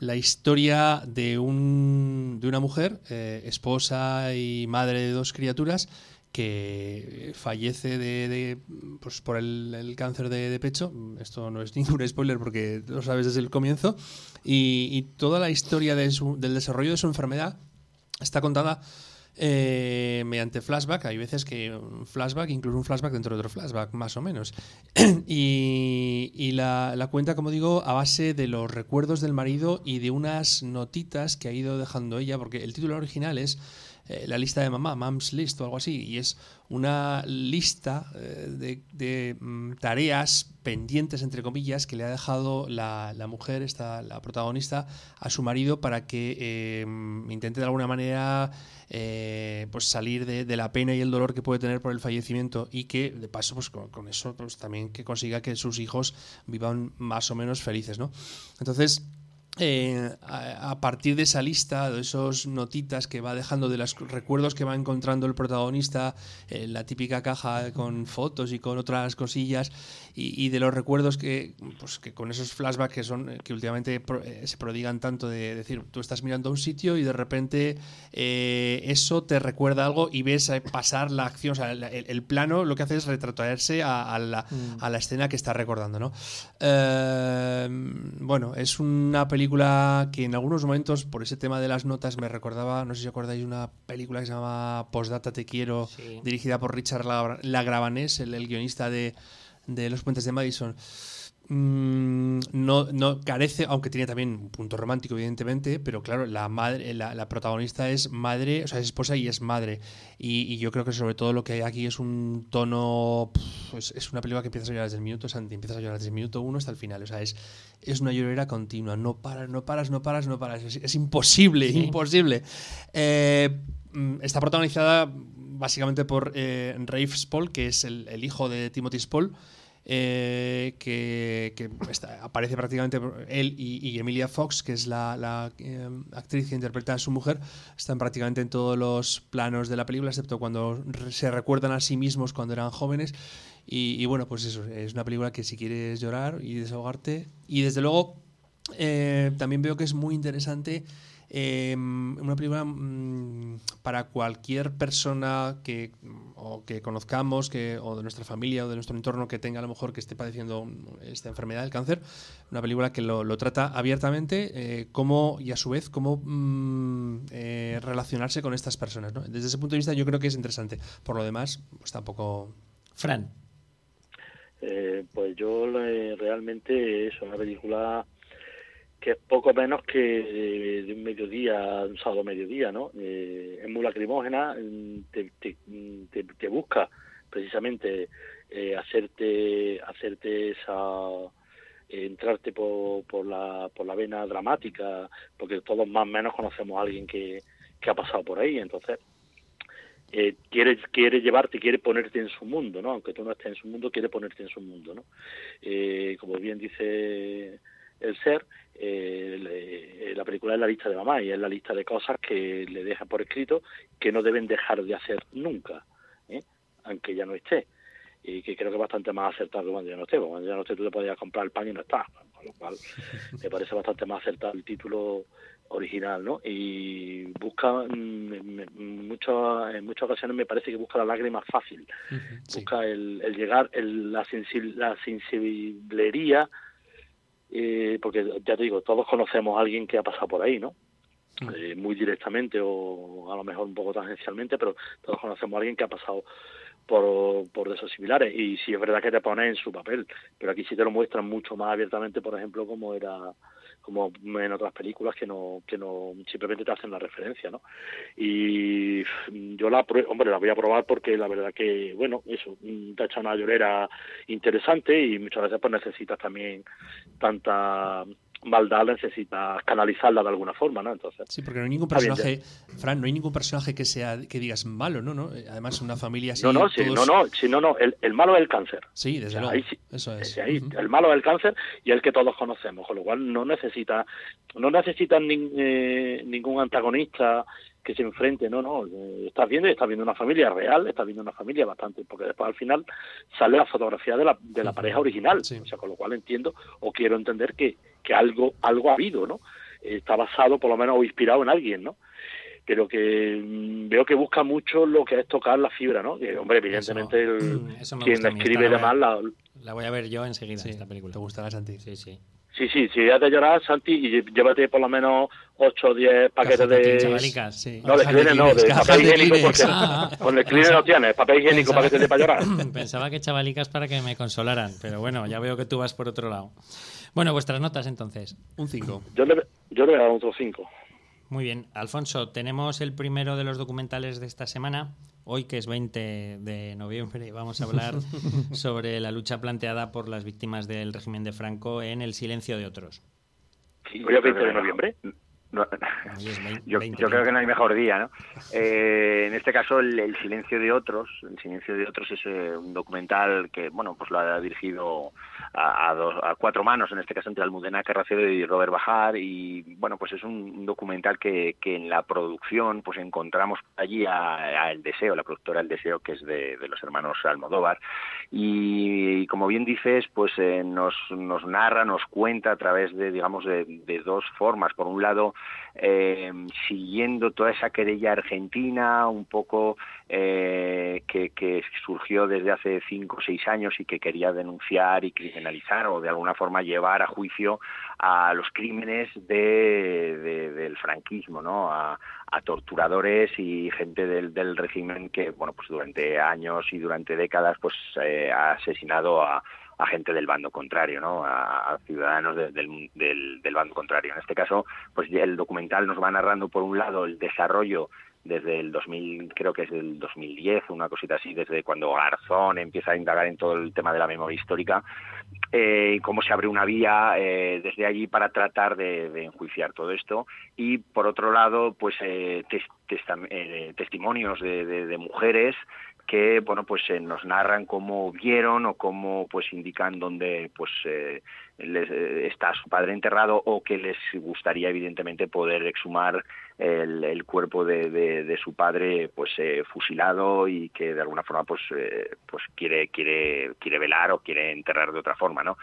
la historia de, un, de una mujer, eh, esposa y madre de dos criaturas, que fallece de, pues por el, el cáncer de, de, pecho. Esto no es ningún spoiler porque lo sabes desde el comienzo. Y, toda la historia de su, del desarrollo de su enfermedad está contada eh, mediante flashback. Hay veces que un flashback, incluso un flashback dentro de otro flashback, más o menos. y, la, cuenta, como digo, a base de los recuerdos del marido y de unas notitas que ha ido dejando ella, porque el título original es eh, la lista de mamá, Mom's List o algo así, y es una lista eh, de, mm, tareas pendientes, entre comillas, que le ha dejado la, la, mujer, esta, la protagonista, a su marido para que eh, intente de alguna manera eh, pues salir de, de, la pena y el dolor que puede tener por el fallecimiento y que, de paso, pues con, con eso pues, también que consiga que sus hijos vivan más o menos felices, ¿no? Entonces, eh, a, partir de esa lista, de esos notitas que va dejando, de los recuerdos que va encontrando el protagonista, eh, la típica caja con fotos y con otras cosillas, y, de los recuerdos que, pues, que con esos flashbacks que son que últimamente eh, se prodigan tanto de decir, tú estás mirando a un sitio y de repente eso te recuerda algo y ves pasar la acción, o sea, el, plano lo que hace es retrotraerse a, la, mm. a la escena que está recordando, ¿no? bueno, es una película película que en algunos momentos, por ese tema de las notas, me recordaba, no sé si acordáis, una película que se llama Postdata Te Quiero, dirigida por Richard Lagravanés, el, el guionista de, de Los Puentes de Madison. Mm, no, no carece, aunque tiene también un punto romántico, evidentemente, pero claro, la madre, la, protagonista es madre, o sea, es esposa y es madre. Y, yo creo que sobre todo lo que hay aquí es un tono. es, una película que empiezas a llorar desde el minuto, Santi, empiezas a llorar desde el minuto uno hasta el final. O sea, es, es una llorera continua. No paras, no paras, no paras, no paras. Es, imposible, imposible. Eh, mm, está protagonizada básicamente por eh, Rafe Spall, que es el, el hijo de Timothy Spall. Eh, que, aparece prácticamente él y, Emilia Fox, que es la, eh, actriz que interpreta a su mujer, están prácticamente en todos los planos de la película, excepto cuando se recuerdan a sí mismos cuando eran jóvenes. Y, bueno, pues eso, es una película que si quieres llorar y desahogarte. Y desde luego, eh, también veo que es muy interesante Em, una película mm, para cualquier persona que, o que conozcamos, que, o de nuestra familia o de nuestro entorno que tenga a lo mejor que esté padeciendo esta enfermedad del cáncer. Una película que lo, trata abiertamente, eh, cómo, y a su vez, cómo mm, eh, relacionarse con estas personas. Desde ese punto de vista yo creo que es interesante. Por lo demás, pues tampoco... Fran. Eh, pues yo realmente es una película que es poco menos que de, un mediodía, un sábado mediodía, ¿no? Eh, es muy lacrimógena, mm, te, te, busca precisamente eh, hacerte, hacerte esa eh, entrarte por, por, la, por la vena dramática, porque todos más o menos conocemos a alguien que, que ha pasado por ahí, entonces eh, quiere, quiere llevarte, quiere ponerte en su mundo, ¿no? Aunque tú no estés en su mundo, quiere ponerte en su mundo, ¿no? Eh, como bien dice el ser, eh, la película es la lista de mamá y es la lista de cosas que le deja por escrito que no deben dejar de hacer nunca, ¿eh? aunque ya no esté. Y que creo que es bastante más acertado cuando ya no esté. Cuando ya no esté tú te podías comprar el pan y no está. Con lo cual me parece bastante más acertado el título original, ¿no? Y busca, mm, mucho, en muchas ocasiones me parece que busca la lágrima fácil. Busca el, el llegar, el, la, sensibil, la sensiblería eh, porque ya te digo, todos conocemos a alguien que ha pasado por ahí, ¿no? Mm. Eh, muy directamente o a lo mejor un poco tangencialmente, pero todos conocemos a alguien que ha pasado por, por de esos similares y si es verdad que te pones en su papel, pero aquí sí te lo muestran mucho más abiertamente, por ejemplo, como era como en otras películas que no que no simplemente te hacen la referencia no y yo la hombre la voy a probar porque la verdad que bueno eso te ha hecho una llorera interesante y muchas veces pues necesitas también tanta maldad necesitas canalizarla de alguna forma, ¿no? Entonces, sí, porque no hay ningún personaje, Fran, no hay ningún personaje que sea que digas malo, ¿no? ¿no? Además, una familia así. No, no, sí, no, no, sí, no, no, el, el, malo es el cáncer. Sí, desde luego. Ahí, Eso es. Ahí, El malo es el cáncer y el que todos conocemos, con lo cual no necesita, no necesitan eh, ningún antagonista que se enfrente, no, no, eh, estás viendo, estás viendo una familia real, estás viendo una familia bastante, porque después al final sale la fotografía de la, de la pareja original, o sea, con lo cual entiendo o quiero entender que, que algo, algo ha habido, ¿no? Está basado por lo menos o inspirado en alguien, ¿no? pero que mm, veo que busca mucho lo que es tocar la fibra, ¿no? Que, hombre, evidentemente el, quien escribe de mal la, la voy a ver yo enseguida esta película. ¿Te gustará, Santi? Sí, sí. Sí, sí, si ya te llorar, Santi, y llévate por lo menos 8 o 10 paquetes de... Chavalicas, sí. No, de cleaner no, de papel higiénico, porque ah, ah. con el cleaner no tienes, papel higiénico te dé para llorar. Pensaba que chavalicas para que me consolaran, pero bueno, ya veo que tú vas por otro lado. Bueno, vuestras notas entonces. Un 5. Yo le, yo le voy a dar otro 5. Muy bien, Alfonso, tenemos el primero de los documentales de esta semana, Hoy que es 20 de noviembre vamos a hablar sobre la lucha planteada por las víctimas del régimen de Franco en el silencio de otros. ¿Hoy es 20 de noviembre? Yo, creo que no hay mejor día, ¿no? Eh, en este caso, el, silencio de otros, el silencio de otros es eh, un documental que, bueno, pues lo ha dirigido a, a, cuatro manos, en este caso entre Almudena Carracero y Robert Bajar, y bueno, pues es un, documental que, que, en la producción, pues encontramos allí a, El Deseo, la productora El Deseo, que es de, los hermanos Almodóvar, y, como bien dices, pues eh, nos, nos narra, nos cuenta a través de, digamos, de, de dos formas. Por un lado, eh, siguiendo toda esa querella argentina, un poco eh, que, surgió desde hace cinco o seis años y que quería denunciar y criminalizar o de alguna forma llevar a juicio a los crímenes de, del franquismo, ¿no? A, torturadores y gente del, régimen que, bueno, pues durante años y durante décadas, pues eh, ha asesinado a a gente del bando contrario, ¿no? a, ciudadanos del, del, bando contrario. En este caso, pues el documental nos va narrando por un lado el desarrollo desde el 2000, creo que es del 2010, una cosita así, desde cuando Garzón empieza a indagar en todo el tema de la memoria histórica, eh, cómo se abre una vía eh, desde allí para tratar de, enjuiciar todo esto. Y por otro lado, pues eh, eh testimonios de, de, mujeres que bueno pues eh, nos narran cómo vieron o cómo pues indican dónde pues eh, les, eh, está su padre enterrado o que les gustaría evidentemente poder exhumar el, cuerpo de, de, su padre pues eh, fusilado y que de alguna forma pues eh, pues quiere quiere quiere velar o quiere enterrar de otra forma no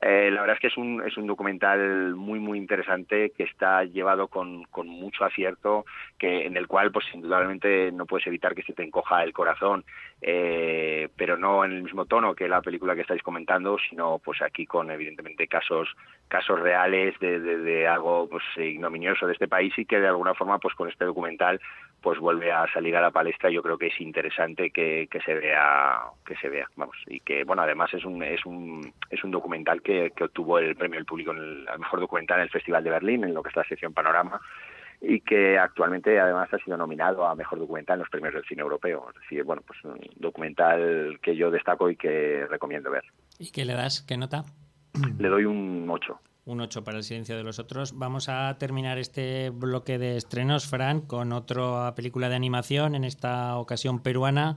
la verdad es que es un es un documental muy muy interesante que está llevado con, con mucho acierto que en el cual pues indudablemente no puedes evitar que se te encoja el corazón pero no en el mismo tono que la película que estáis comentando sino pues aquí con evidentemente de casos casos reales de, de, algo pues ignominioso de este país y que de alguna forma pues con este documental pues vuelve a salir a la palestra yo creo que es interesante que, que se vea que se vea vamos y que bueno además es un es un es un documental que, que obtuvo el premio del público en el, al mejor documental en el Festival de Berlín en lo que es la sección Panorama y que actualmente además ha sido nominado a mejor documental en los premios del cine europeo. Es decir, bueno, pues un documental que yo destaco y que recomiendo ver. ¿Y qué le das? ¿Qué nota? le doy un 8. Un 8 para el silencio de los otros. Vamos a terminar este bloque de estrenos, Fran, con otra película de animación, en esta ocasión peruana,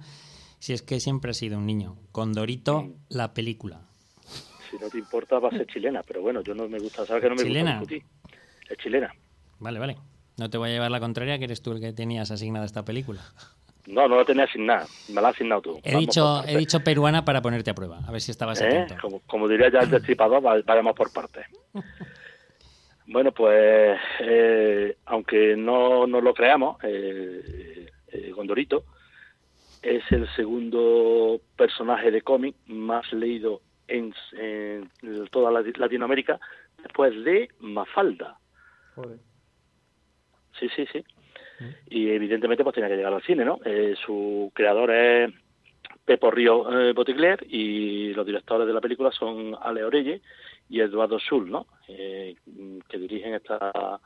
si es que siempre ha sido un niño. Con Dorito, la película. Si no te importa, va a ser chilena, pero bueno, yo no me gusta, ¿sabes que no me ¿Chilena? gusta Es chilena. Vale, vale. No te voy a llevar la contraria, que eres tú el que tenías asignada esta película. No, no lo tenía asignada, me la has asignado tú. He dicho, he dicho peruana para ponerte a prueba, a ver si estabas ¿Eh? atento. Como, diría ya el destripador, vayamos por partes. bueno, pues eh, aunque no, no, lo creamos, eh, eh, Gondorito es el segundo personaje de cómic más leído en, toda Latinoamérica después de Mafalda. Joder. Sí, sí, sí y evidentemente pues tenía que llegar al cine, ¿no? Eh, su creador es Pepo Río eh, Botigler y los directores de la película son Ale Orelle y Eduardo Schul, ¿no? Eh, que dirigen esta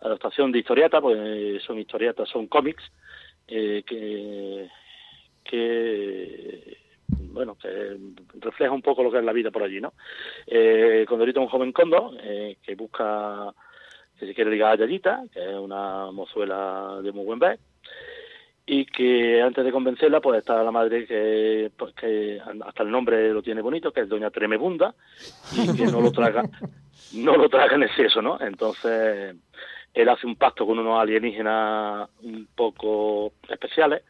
adaptación de historietas, pues son historietas, son cómics que, que bueno, que refleja un poco lo que es la vida por allí, ¿no? Eh, Condorito es un joven condo que busca que se quiere ligar a Yayita, que es una mozuela de muy buen ver, y que antes de convencerla, pues está la madre que, pues, que hasta el nombre lo tiene bonito, que es Doña Tremebunda, y que no lo traga, no lo traga en exceso, ¿no? Entonces, él hace un pacto con unos alienígenas un poco especiales,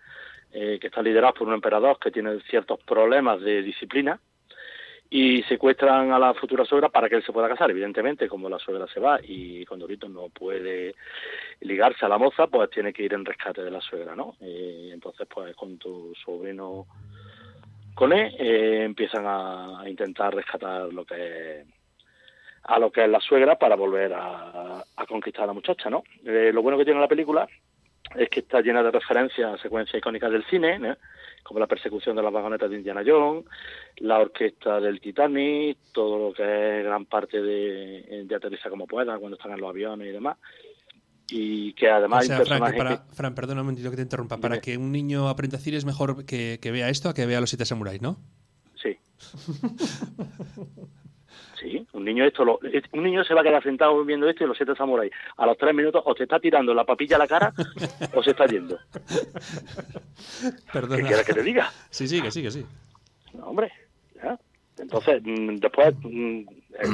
eh, que están liderados por un emperador que tiene ciertos problemas de disciplina, y secuestran a la futura suegra para que él se pueda casar. Evidentemente, como la suegra se va y Condorito no puede ligarse a la moza, pues tiene que ir en rescate de la suegra, ¿no? Y entonces, pues con tu sobrino con él, eh, empiezan a, intentar rescatar lo que a lo que es la suegra para volver a, conquistar a la muchacha, ¿no? Eh, lo bueno que tiene la película es que está llena de referencias secuencias icónicas del cine, ¿no? Como la persecución de las vagonetas de Indiana Jones, la orquesta del Titanic, todo lo que es gran parte de, de Aterriza como pueda, cuando están en los aviones y demás. Y que además hay Fran, para, Fran, perdona un momentito que te interrumpa. Para que un niño aprenda a decir es mejor que, vea esto a que vea los siete samuráis, ¿no? Sí. Sí, un niño esto lo, un niño se va a quedar sentado viendo esto y los siete samuráis. A los tres minutos o te está tirando la papilla a la cara o se está yendo. Perdona. ¿Qué quieres que te diga? Sí, sí, que sí, que sí. No, hombre. ¿ya? Entonces, mm, después mm, eh,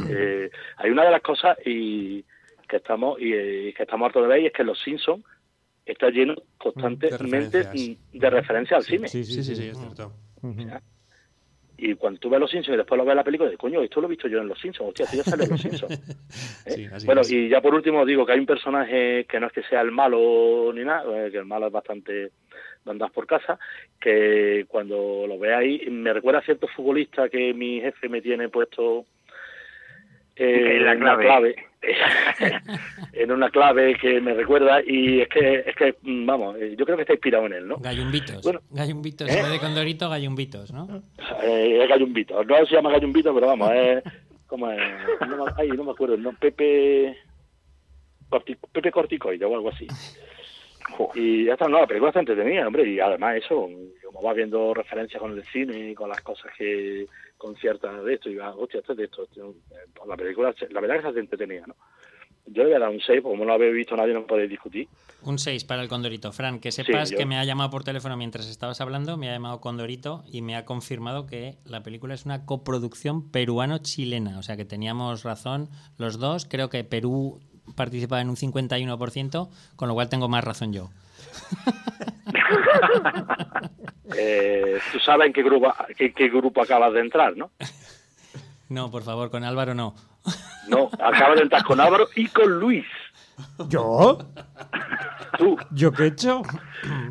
eh, hay una de las cosas y que estamos y, eh, que estamos hartos de ver y es que los Simpsons está lleno constantemente referencias. mm, de referencia al cine. Sí, Sí, sí, sí, es cierto. Ya. Y cuando tú ves Los Simpsons y después lo ves en la película, dices, coño, esto lo he visto yo en Los Simpsons, hostia, esto ya sale en Los Simpsons. ¿eh? Sí, bueno, es. y ya por último digo que hay un personaje que no es que sea el malo ni nada, eh, que el malo es bastante de andar por casa, que cuando lo veáis me recuerda a cierto futbolista que mi jefe me tiene puesto eh, En la una clave. en una clave que me recuerda y es que, es que mm, vamos, eh, yo creo que está inspirado en él, ¿no? Gallumbitos. Bueno. Gallumbitos. ¿Eh? En vez de Condorito, Gallumbitos, ¿no? Eh, es Gallumbito. No se llama Gallumbito, pero vamos, es. ¿Cómo es? No ay, no me acuerdo, no, Pepe. Pepe Corticoide o algo así. Y ya está, no, la película está entretenida, hombre, y además eso, como vas viendo referencias con el cine y con las cosas que con ciertas de esto, y vas, hostia, esto es de esto, esto, eh, pues la película, se- la verdad es que está entretenida, ¿no? Yo le voy a dar un 6, porque como no lo habéis visto nadie, no podéis discutir. Un 6 para el Condorito. Fran, que sepas yo- que me ha llamado por teléfono mientras estabas hablando, me ha llamado Condorito y me ha confirmado que la película es una coproducción peruano-chilena. O sea que teníamos razón los dos. Creo que Perú participa en un 51%, con lo cual tengo más razón yo. Eh, Tú sabes en qué grupo, qué, qué grupo acabas de entrar, ¿no? No, por favor, con Álvaro no. No, acabas de entrar con Álvaro y con Luis. ¿Yo? Tú, ¿Yo qué he hecho?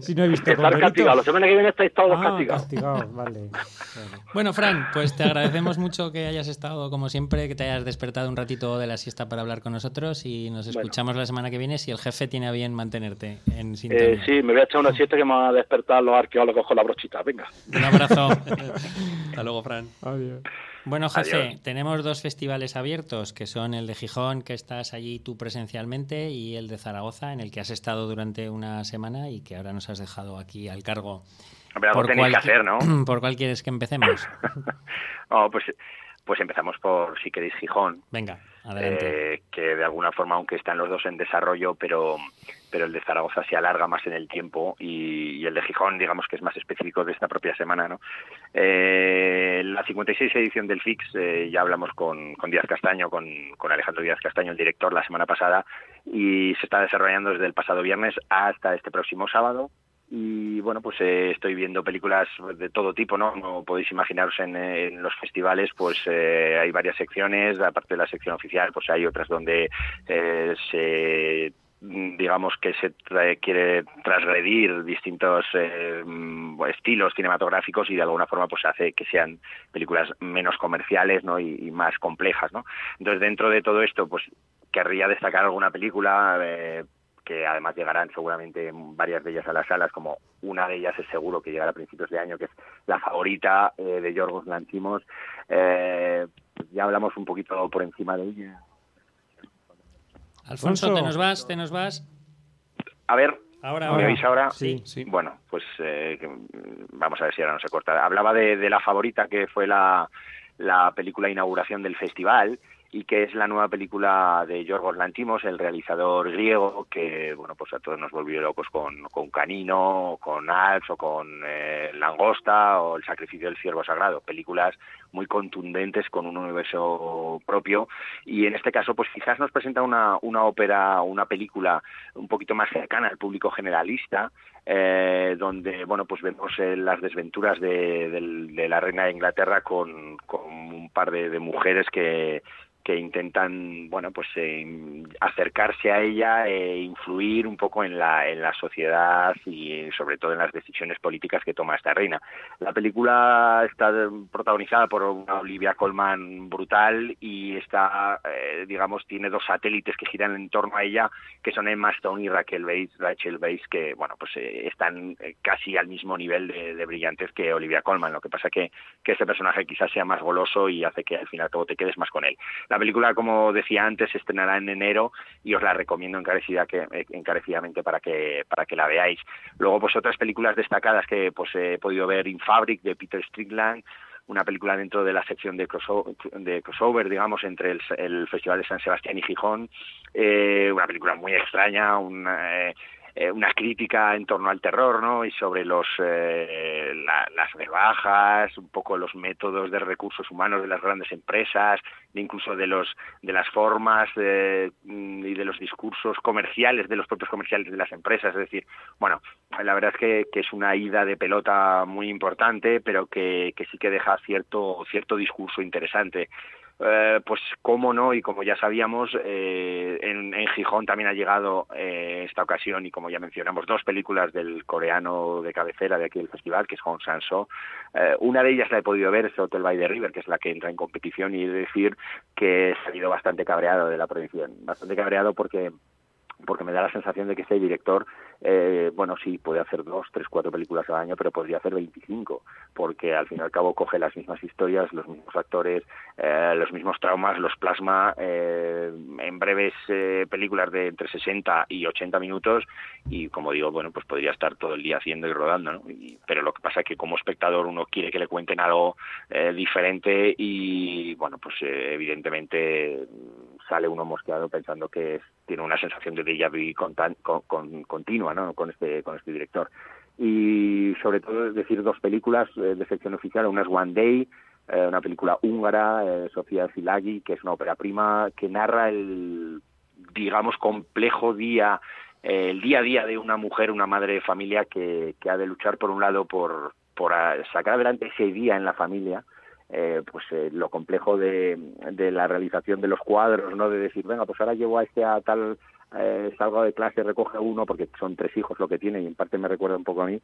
Si no he visto estar castigado. La semana que viene estáis todos Ah, castigados. castigados, vale. Bueno. Bueno, Fran, pues te agradecemos mucho que hayas estado, como siempre, que te hayas despertado un ratito de la siesta para hablar con nosotros y nos Bueno. escuchamos la semana que viene si el jefe tiene a bien mantenerte en sintonía. Eh, sí, me voy a echar una siesta que me van a despertar los arqueólogos con la brochita. Venga. Un abrazo. Hasta luego, Fran. Adiós. Bueno, jefe, Adiós. tenemos dos festivales abiertos, que son el de Gijón, que estás allí tú presencialmente, y el de Zaragoza, en el que has estado durante una semana y que ahora nos has dejado aquí al cargo. Hombre, algo tenéis que hacer, ¿no? ¿Por cuál quieres que empecemos? Oh, pues, pues empezamos por, si queréis, Gijón. Venga, adelante. eh, que de alguna forma, aunque están los dos en desarrollo, pero, pero el de Zaragoza se alarga más en el tiempo y, el de Gijón, digamos que es más específico de esta propia semana. ¿no? Eh, la 56 edición del FIX, eh, ya hablamos con, con Díaz Castaño, con, Alejandro Díaz Castaño, el director, la semana pasada, y se está desarrollando desde el pasado viernes hasta este próximo sábado. Y bueno, pues eh, estoy viendo películas de todo tipo, ¿no? No podéis imaginaros en, en los festivales, pues eh, hay varias secciones, aparte de la sección oficial, pues hay otras donde eh, se digamos que se trae- quiere transgredir distintos eh, mm, estilos cinematográficos y de alguna forma pues hace que sean películas menos comerciales ¿no? y, y más complejas ¿no? entonces dentro de todo esto pues querría destacar alguna película eh, que además llegarán seguramente varias de ellas a las salas, como una de ellas es seguro que llegará a principios de año, que es la favorita eh, de Yorgos Lantimos. Eh, ya hablamos un poquito por encima de ella. Alfonso, Alfonso. ¿te nos vas? ¿Te nos vas? A ver, Ahora, ¿me oís ahora? Sí. Sí. Bueno, pues eh, mm, vamos a ver si ahora no se corta. Hablaba de, de la favorita, que fue la, la película inauguración del festival y que es la nueva película de Yorgos Lantimos, el realizador griego, que bueno pues a todos nos volvió locos con, con Canino, con Alps, o con eh, Langosta, o El sacrificio del ciervo sagrado, películas muy contundentes con un universo propio. Y en este caso pues quizás nos presenta una, una ópera, una película un poquito más cercana al público generalista, eh, donde bueno pues vemos eh, las desventuras de, del- de la reina de Inglaterra con, con un par de, de mujeres que que intentan bueno pues eh, acercarse a ella e influir un poco en la en la sociedad y sobre todo en las decisiones políticas que toma esta reina. La película está protagonizada por una Olivia Colman brutal y está eh, digamos tiene dos satélites que giran en torno a ella que son Emma Stone y Raquel Bates Rachel Bates que bueno pues eh, están eh, casi al mismo nivel de, brillantes que Olivia Colman lo que pasa que que ese personaje quizás sea más goloso y hace que al final todo te quedes más con él la película, como decía antes, se estrenará en enero y os la recomiendo encarecida que, eh, encarecidamente para que, para que la veáis. Luego, pues otras películas destacadas que pues he podido ver, In Fabric, de Peter Strickland, una película dentro de la sección de crossover, de crossover digamos, entre el, el, Festival de San Sebastián y Gijón. Eh, una película muy extraña, una, eh, eh, una crítica en torno al terror, ¿no? Y sobre los eh, las rebajas, un poco los métodos de recursos humanos de las grandes empresas, incluso de los de las formas mm, y de los discursos comerciales de los propios comerciales de las empresas. Es decir, bueno, la verdad es que, que es una ida de pelota muy importante, pero que, que sí que deja cierto cierto discurso interesante. Eh, pues cómo no, y como ya sabíamos, eh, en, Gijón también ha llegado eh, esta ocasión, y como ya mencionamos, dos películas del coreano de cabecera de aquí del festival, que es Hong Sang-so. una de ellas la he podido ver, es Hotel by the River, que es la que entra en competición, y he de decir que he salido bastante cabreado de la proyección. Bastante cabreado porque porque me da la sensación de que este director eh, bueno, sí, puede hacer dos, tres, cuatro películas al año, pero podría hacer 25, porque al fin y al cabo coge las mismas historias, los mismos actores, eh, los mismos traumas, los plasma eh, en breves eh, películas de entre 60 y 80 minutos y, como digo, bueno, pues podría estar todo el día haciendo y rodando, ¿no? pero lo que pasa es que como espectador uno quiere que le cuenten algo diferente y, bueno, pues evidentemente sale uno mosqueado pensando que tiene una sensación de déjà vu con, continua ¿no? con, este, con este director. Y sobre todo es decir dos películas eh, de sección oficial, una es One Day, eh, una película húngara, eh, Sofía Zilagi, que es una ópera prima que narra el, digamos, complejo día, el día a día de una mujer, una madre de familia que, que ha de luchar por un lado por, por sacar adelante ese día en la familia, eh, pues eh, lo complejo de, de, la realización de los cuadros, ¿no? De decir, venga, pues ahora llevo a este a tal eh, salgo de clase, recoge uno, porque son tres hijos lo que tiene y en parte me recuerda un poco a mí.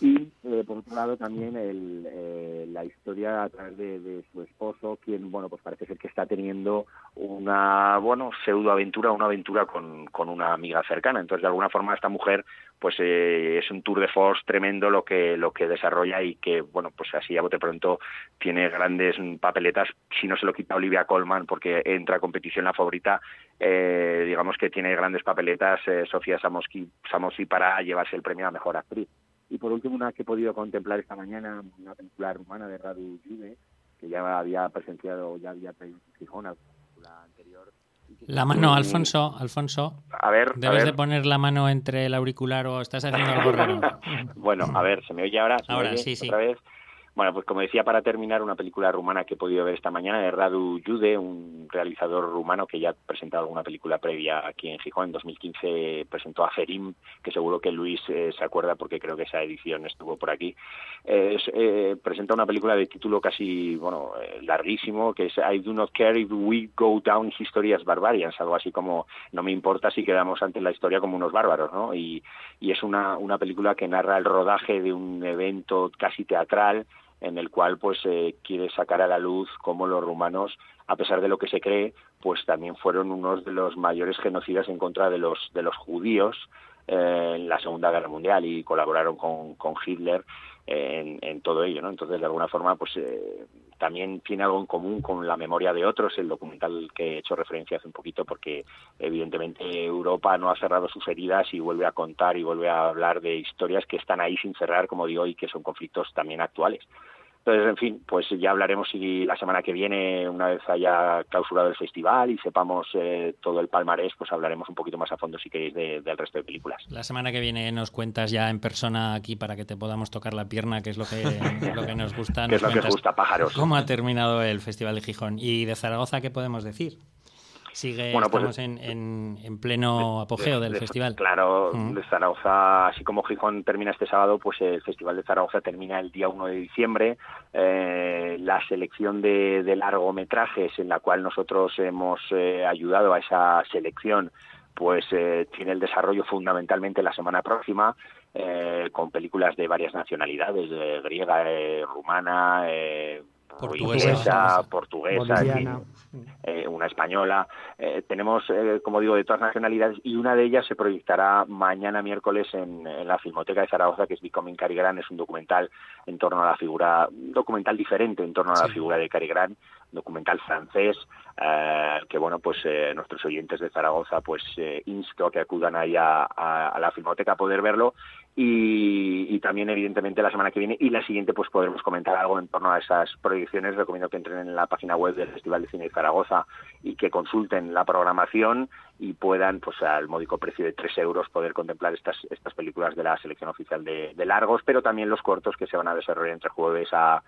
Y eh, por otro lado también el, eh, la historia a través de, su esposo, quien, bueno, pues parece ser que está teniendo una, bueno, pseudo aventura, una aventura con, con una amiga cercana. Entonces, de alguna forma, esta mujer, pues es un tour de force tremendo lo que, lo que desarrolla y que, bueno, pues así a bote pronto tiene grandes papeletas. Si no se lo quita Olivia Colman porque entra a competición la favorita, digamos que tiene grandes papeletas eh, Sofía Samosi para llevarse el premio a Mejor Actriz. Y por último, una que he podido contemplar esta mañana, una película rumana de Radu Juve, que ya había presenciado, ya había traído Gijón, la película anterior. La mano, Alfonso, Alfonso. A ver, debes de poner la mano entre el auricular o estás haciendo algo raro. bueno, a ver, ¿se me oye ahora? ahora sí, sí. Otra vez? Bueno, pues como decía, para terminar, una película rumana que he podido ver esta mañana de Radu Jude, un realizador rumano que ya ha presentado alguna película previa aquí en Gijón. En 2015 presentó a Ferim, que seguro que Luis eh, se acuerda porque creo que esa edición estuvo por aquí. Eh, presenta una película de título casi, bueno, eh, larguísimo, que es I do not care if we go down history as barbarians, algo así como no me importa si quedamos ante la historia como unos bárbaros, ¿no? Y, y es una, una película que narra el rodaje de un evento casi teatral en el cual pues eh, quiere sacar a la luz cómo los rumanos, a pesar de lo que se cree, pues también fueron unos de los mayores genocidas en contra de los de los judíos eh, en la Segunda Guerra Mundial y colaboraron con, con Hitler en, en, todo ello, ¿no? Entonces, de alguna forma, pues eh, también tiene algo en común con la memoria de otros, el documental que he hecho referencia hace un poquito, porque evidentemente Europa no ha cerrado sus heridas y vuelve a contar y vuelve a hablar de historias que están ahí sin cerrar, como digo, y que son conflictos también actuales. Entonces, en fin, pues ya hablaremos si la semana que viene, una vez haya clausurado el festival y sepamos eh, todo el palmarés, pues hablaremos un poquito más a fondo si queréis del resto de películas. La semana que viene nos cuentas ya en persona aquí para que te podamos tocar la pierna, que es lo que, lo que nos gusta. que es lo que os gusta, pájaros. ¿Cómo ha terminado el Festival de Gijón? ¿Y de Zaragoza qué podemos decir? Sigue, bueno, pues, estamos en, en, pleno apogeo del festival. Claro, de Zaragoza, así como Gijón termina este sábado, pues el Festival de Zaragoza termina el día 1 de diciembre. Eh, la selección de, de, largometrajes en la cual nosotros hemos eh, ayudado a esa selección pues eh, tiene el desarrollo fundamentalmente la semana próxima eh, con películas de varias nacionalidades, griega, rumana, portuguesa, portuguesa, eh, una española. Eh, tenemos, eh, como digo, de todas nacionalidades y una de ellas se proyectará mañana miércoles en, la Filmoteca de Zaragoza, que es Becoming Cary Grant. Es un documental en torno a la figura, un documental diferente en torno a la figura de Cary Grant, documental francés, que bueno, pues nuestros oyentes de Zaragoza, pues insto a que acudan ahí a, a, la Filmoteca a poder verlo y, también evidentemente la semana que viene y la siguiente pues podremos comentar algo en torno a esas proyecciones. Recomiendo que entren en la página web del Festival de Cine de Zaragoza y que consulten la programación y puedan pues al módico precio de 3 euros poder contemplar estas, estas películas de la selección oficial de, largos, pero también los cortos que se van a desarrollar entre jueves a,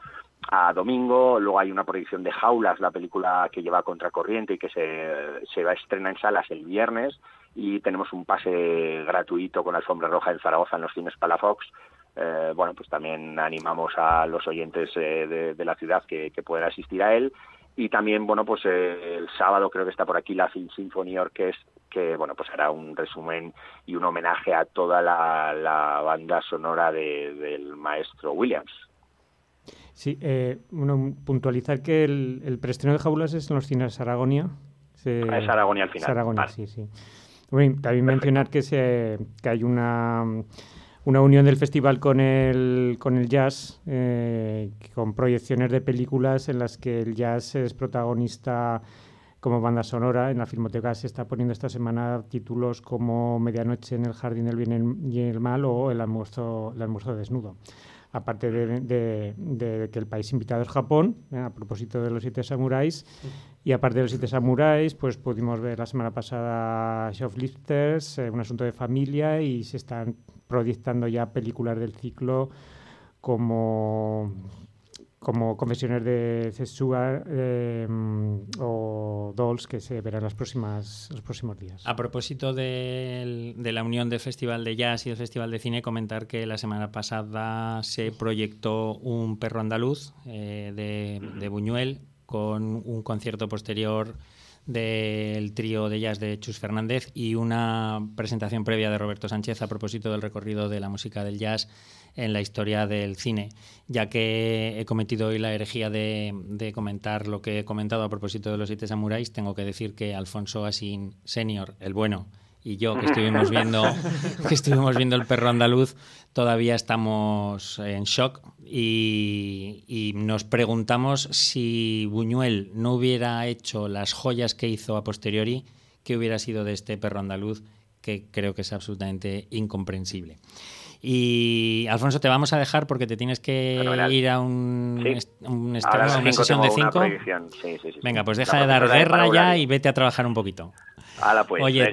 domingo. Luego hay una proyección de Jaulas, la película que lleva Contracorriente y que se, se va a estrenar en salas el viernes y tenemos un pase gratuito con alfombra roja en Zaragoza en los cines Palafox. Eh, bueno, pues también animamos a los oyentes eh, de, la ciudad que, puedan asistir a él. Y también, bueno, pues eh, el sábado creo que está por aquí la Film Symphony Orchestra, que, bueno, pues hará un resumen y un homenaje a toda la, banda sonora del maestro Williams. Sí, bueno, puntualizar que el, el preestreno de Jaulas es en los cines Aragonia. Ah, es Aragonia al final. Aragonia, sí, sí también mencionar que, se, que hay una, una unión del festival con el, con el jazz, eh, con proyecciones de películas en las que el jazz es protagonista como banda sonora. En la Filmoteca se está poniendo esta semana títulos como Medianoche en el Jardín del Bien y el Mal o El almuerzo, el almuerzo desnudo aparte de, que el país invitado es Japón, eh, a propósito de los siete samuráis, y aparte de los siete samuráis, pues pudimos ver la semana pasada Shoplifters, eh, un asunto de familia, y se están proyectando ya películas del ciclo como como Confesiones de Cesua eh, o Dolls que se verán las próximas, los próximos días. A propósito de, la unión del Festival de Jazz y del Festival de Cine, comentar que la semana pasada se proyectó un perro andaluz eh, de, Buñuel con un concierto posterior del trío de jazz de Chus Fernández y una presentación previa de Roberto Sánchez a propósito del recorrido de la música del jazz en la historia del cine. Ya que he cometido hoy la herejía de, comentar lo que he comentado a propósito de los siete samuráis, tengo que decir que Alfonso Asín Senior, el bueno, y yo que estuvimos viendo que estuvimos viendo el perro andaluz todavía estamos en shock y, y, nos preguntamos si Buñuel no hubiera hecho las joyas que hizo a posteriori qué hubiera sido de este perro andaluz que creo que es absolutamente incomprensible. Y Alfonso, te vamos a dejar porque te tienes que ir a un, un estreno, una sesión de cinco. Venga, pues deja de dar guerra ya y vete a trabajar un poquito. Pues, Oye,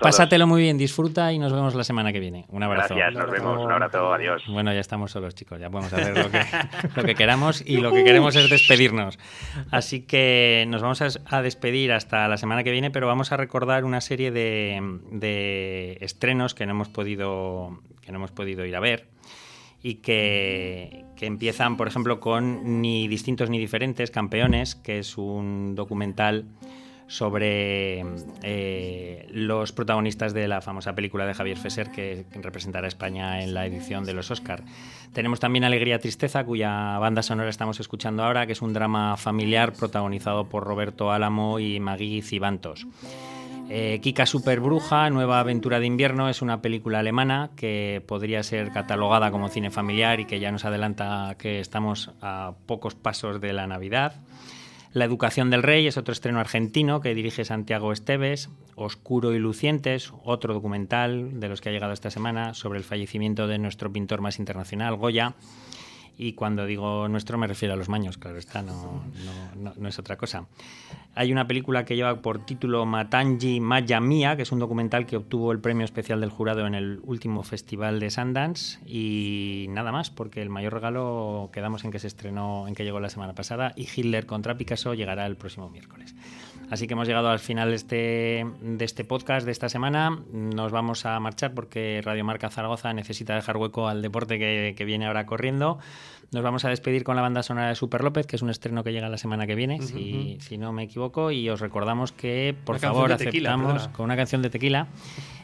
pásatelo muy bien, disfruta y nos vemos la semana que viene. Un abrazo. Gracias, nos vemos. Un abrazo, adiós. Bueno, ya estamos solos, chicos. Ya podemos hacer lo que, lo que queramos y lo que queremos es despedirnos. Así que nos vamos a, despedir hasta la semana que viene, pero vamos a recordar una serie de, de estrenos que no hemos podido que no hemos podido ir a ver y que, que, empiezan, por ejemplo, con Ni distintos ni diferentes, Campeones, que es un documental sobre eh, los protagonistas de la famosa película de Javier Fesser que representará a España en la edición de los Oscar. Tenemos también Alegría Tristeza, cuya banda sonora estamos escuchando ahora, que es un drama familiar protagonizado por Roberto Álamo y Magui Cibantos. Eh, Kika Superbruja, Nueva Aventura de Invierno, es una película alemana que podría ser catalogada como cine familiar y que ya nos adelanta que estamos a pocos pasos de la Navidad. La Educación del Rey es otro estreno argentino que dirige Santiago Esteves. Oscuro y Lucientes, otro documental de los que ha llegado esta semana sobre el fallecimiento de nuestro pintor más internacional, Goya. Y cuando digo nuestro me refiero a los maños, claro está, no, no, es otra cosa. Hay una película que lleva por título Matangi Maya Mía, que es un documental que obtuvo el premio especial del jurado en el último festival de Sundance. Y nada más, porque el mayor regalo quedamos en que se estrenó, en que llegó la semana pasada, y Hitler contra Picasso llegará el próximo miércoles. Así que hemos llegado al final de este, de este podcast de esta semana. Nos vamos a marchar porque Radio Marca Zaragoza necesita dejar hueco al deporte que, que viene ahora corriendo. Nos vamos a despedir con la banda sonora de Super López, que es un estreno que llega la semana que viene, si, si, no me equivoco. Y os recordamos que, por favor, aceptamos con una canción de tequila.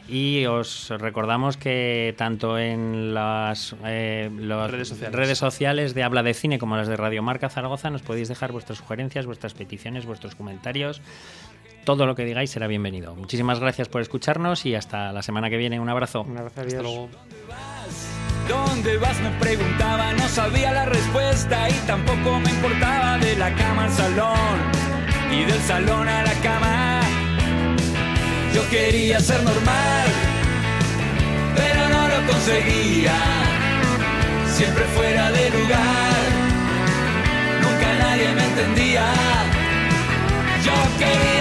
Y os recordamos que tanto en las, eh, redes, sociales. redes, sociales. de Habla de Cine como las de Radio Marca Zaragoza nos podéis dejar vuestras sugerencias, vuestras peticiones, vuestros comentarios. Todo lo que digáis será bienvenido. Muchísimas gracias por escucharnos y hasta la semana que viene. Un abrazo. Un abrazo, Hasta luego. ¿Dónde vas? Me preguntaba, no sabía la respuesta y tampoco me importaba de la cama al salón y del salón a la cama. Yo quería ser normal, pero no lo conseguía. Siempre fuera de lugar, nunca nadie me entendía. Yo quería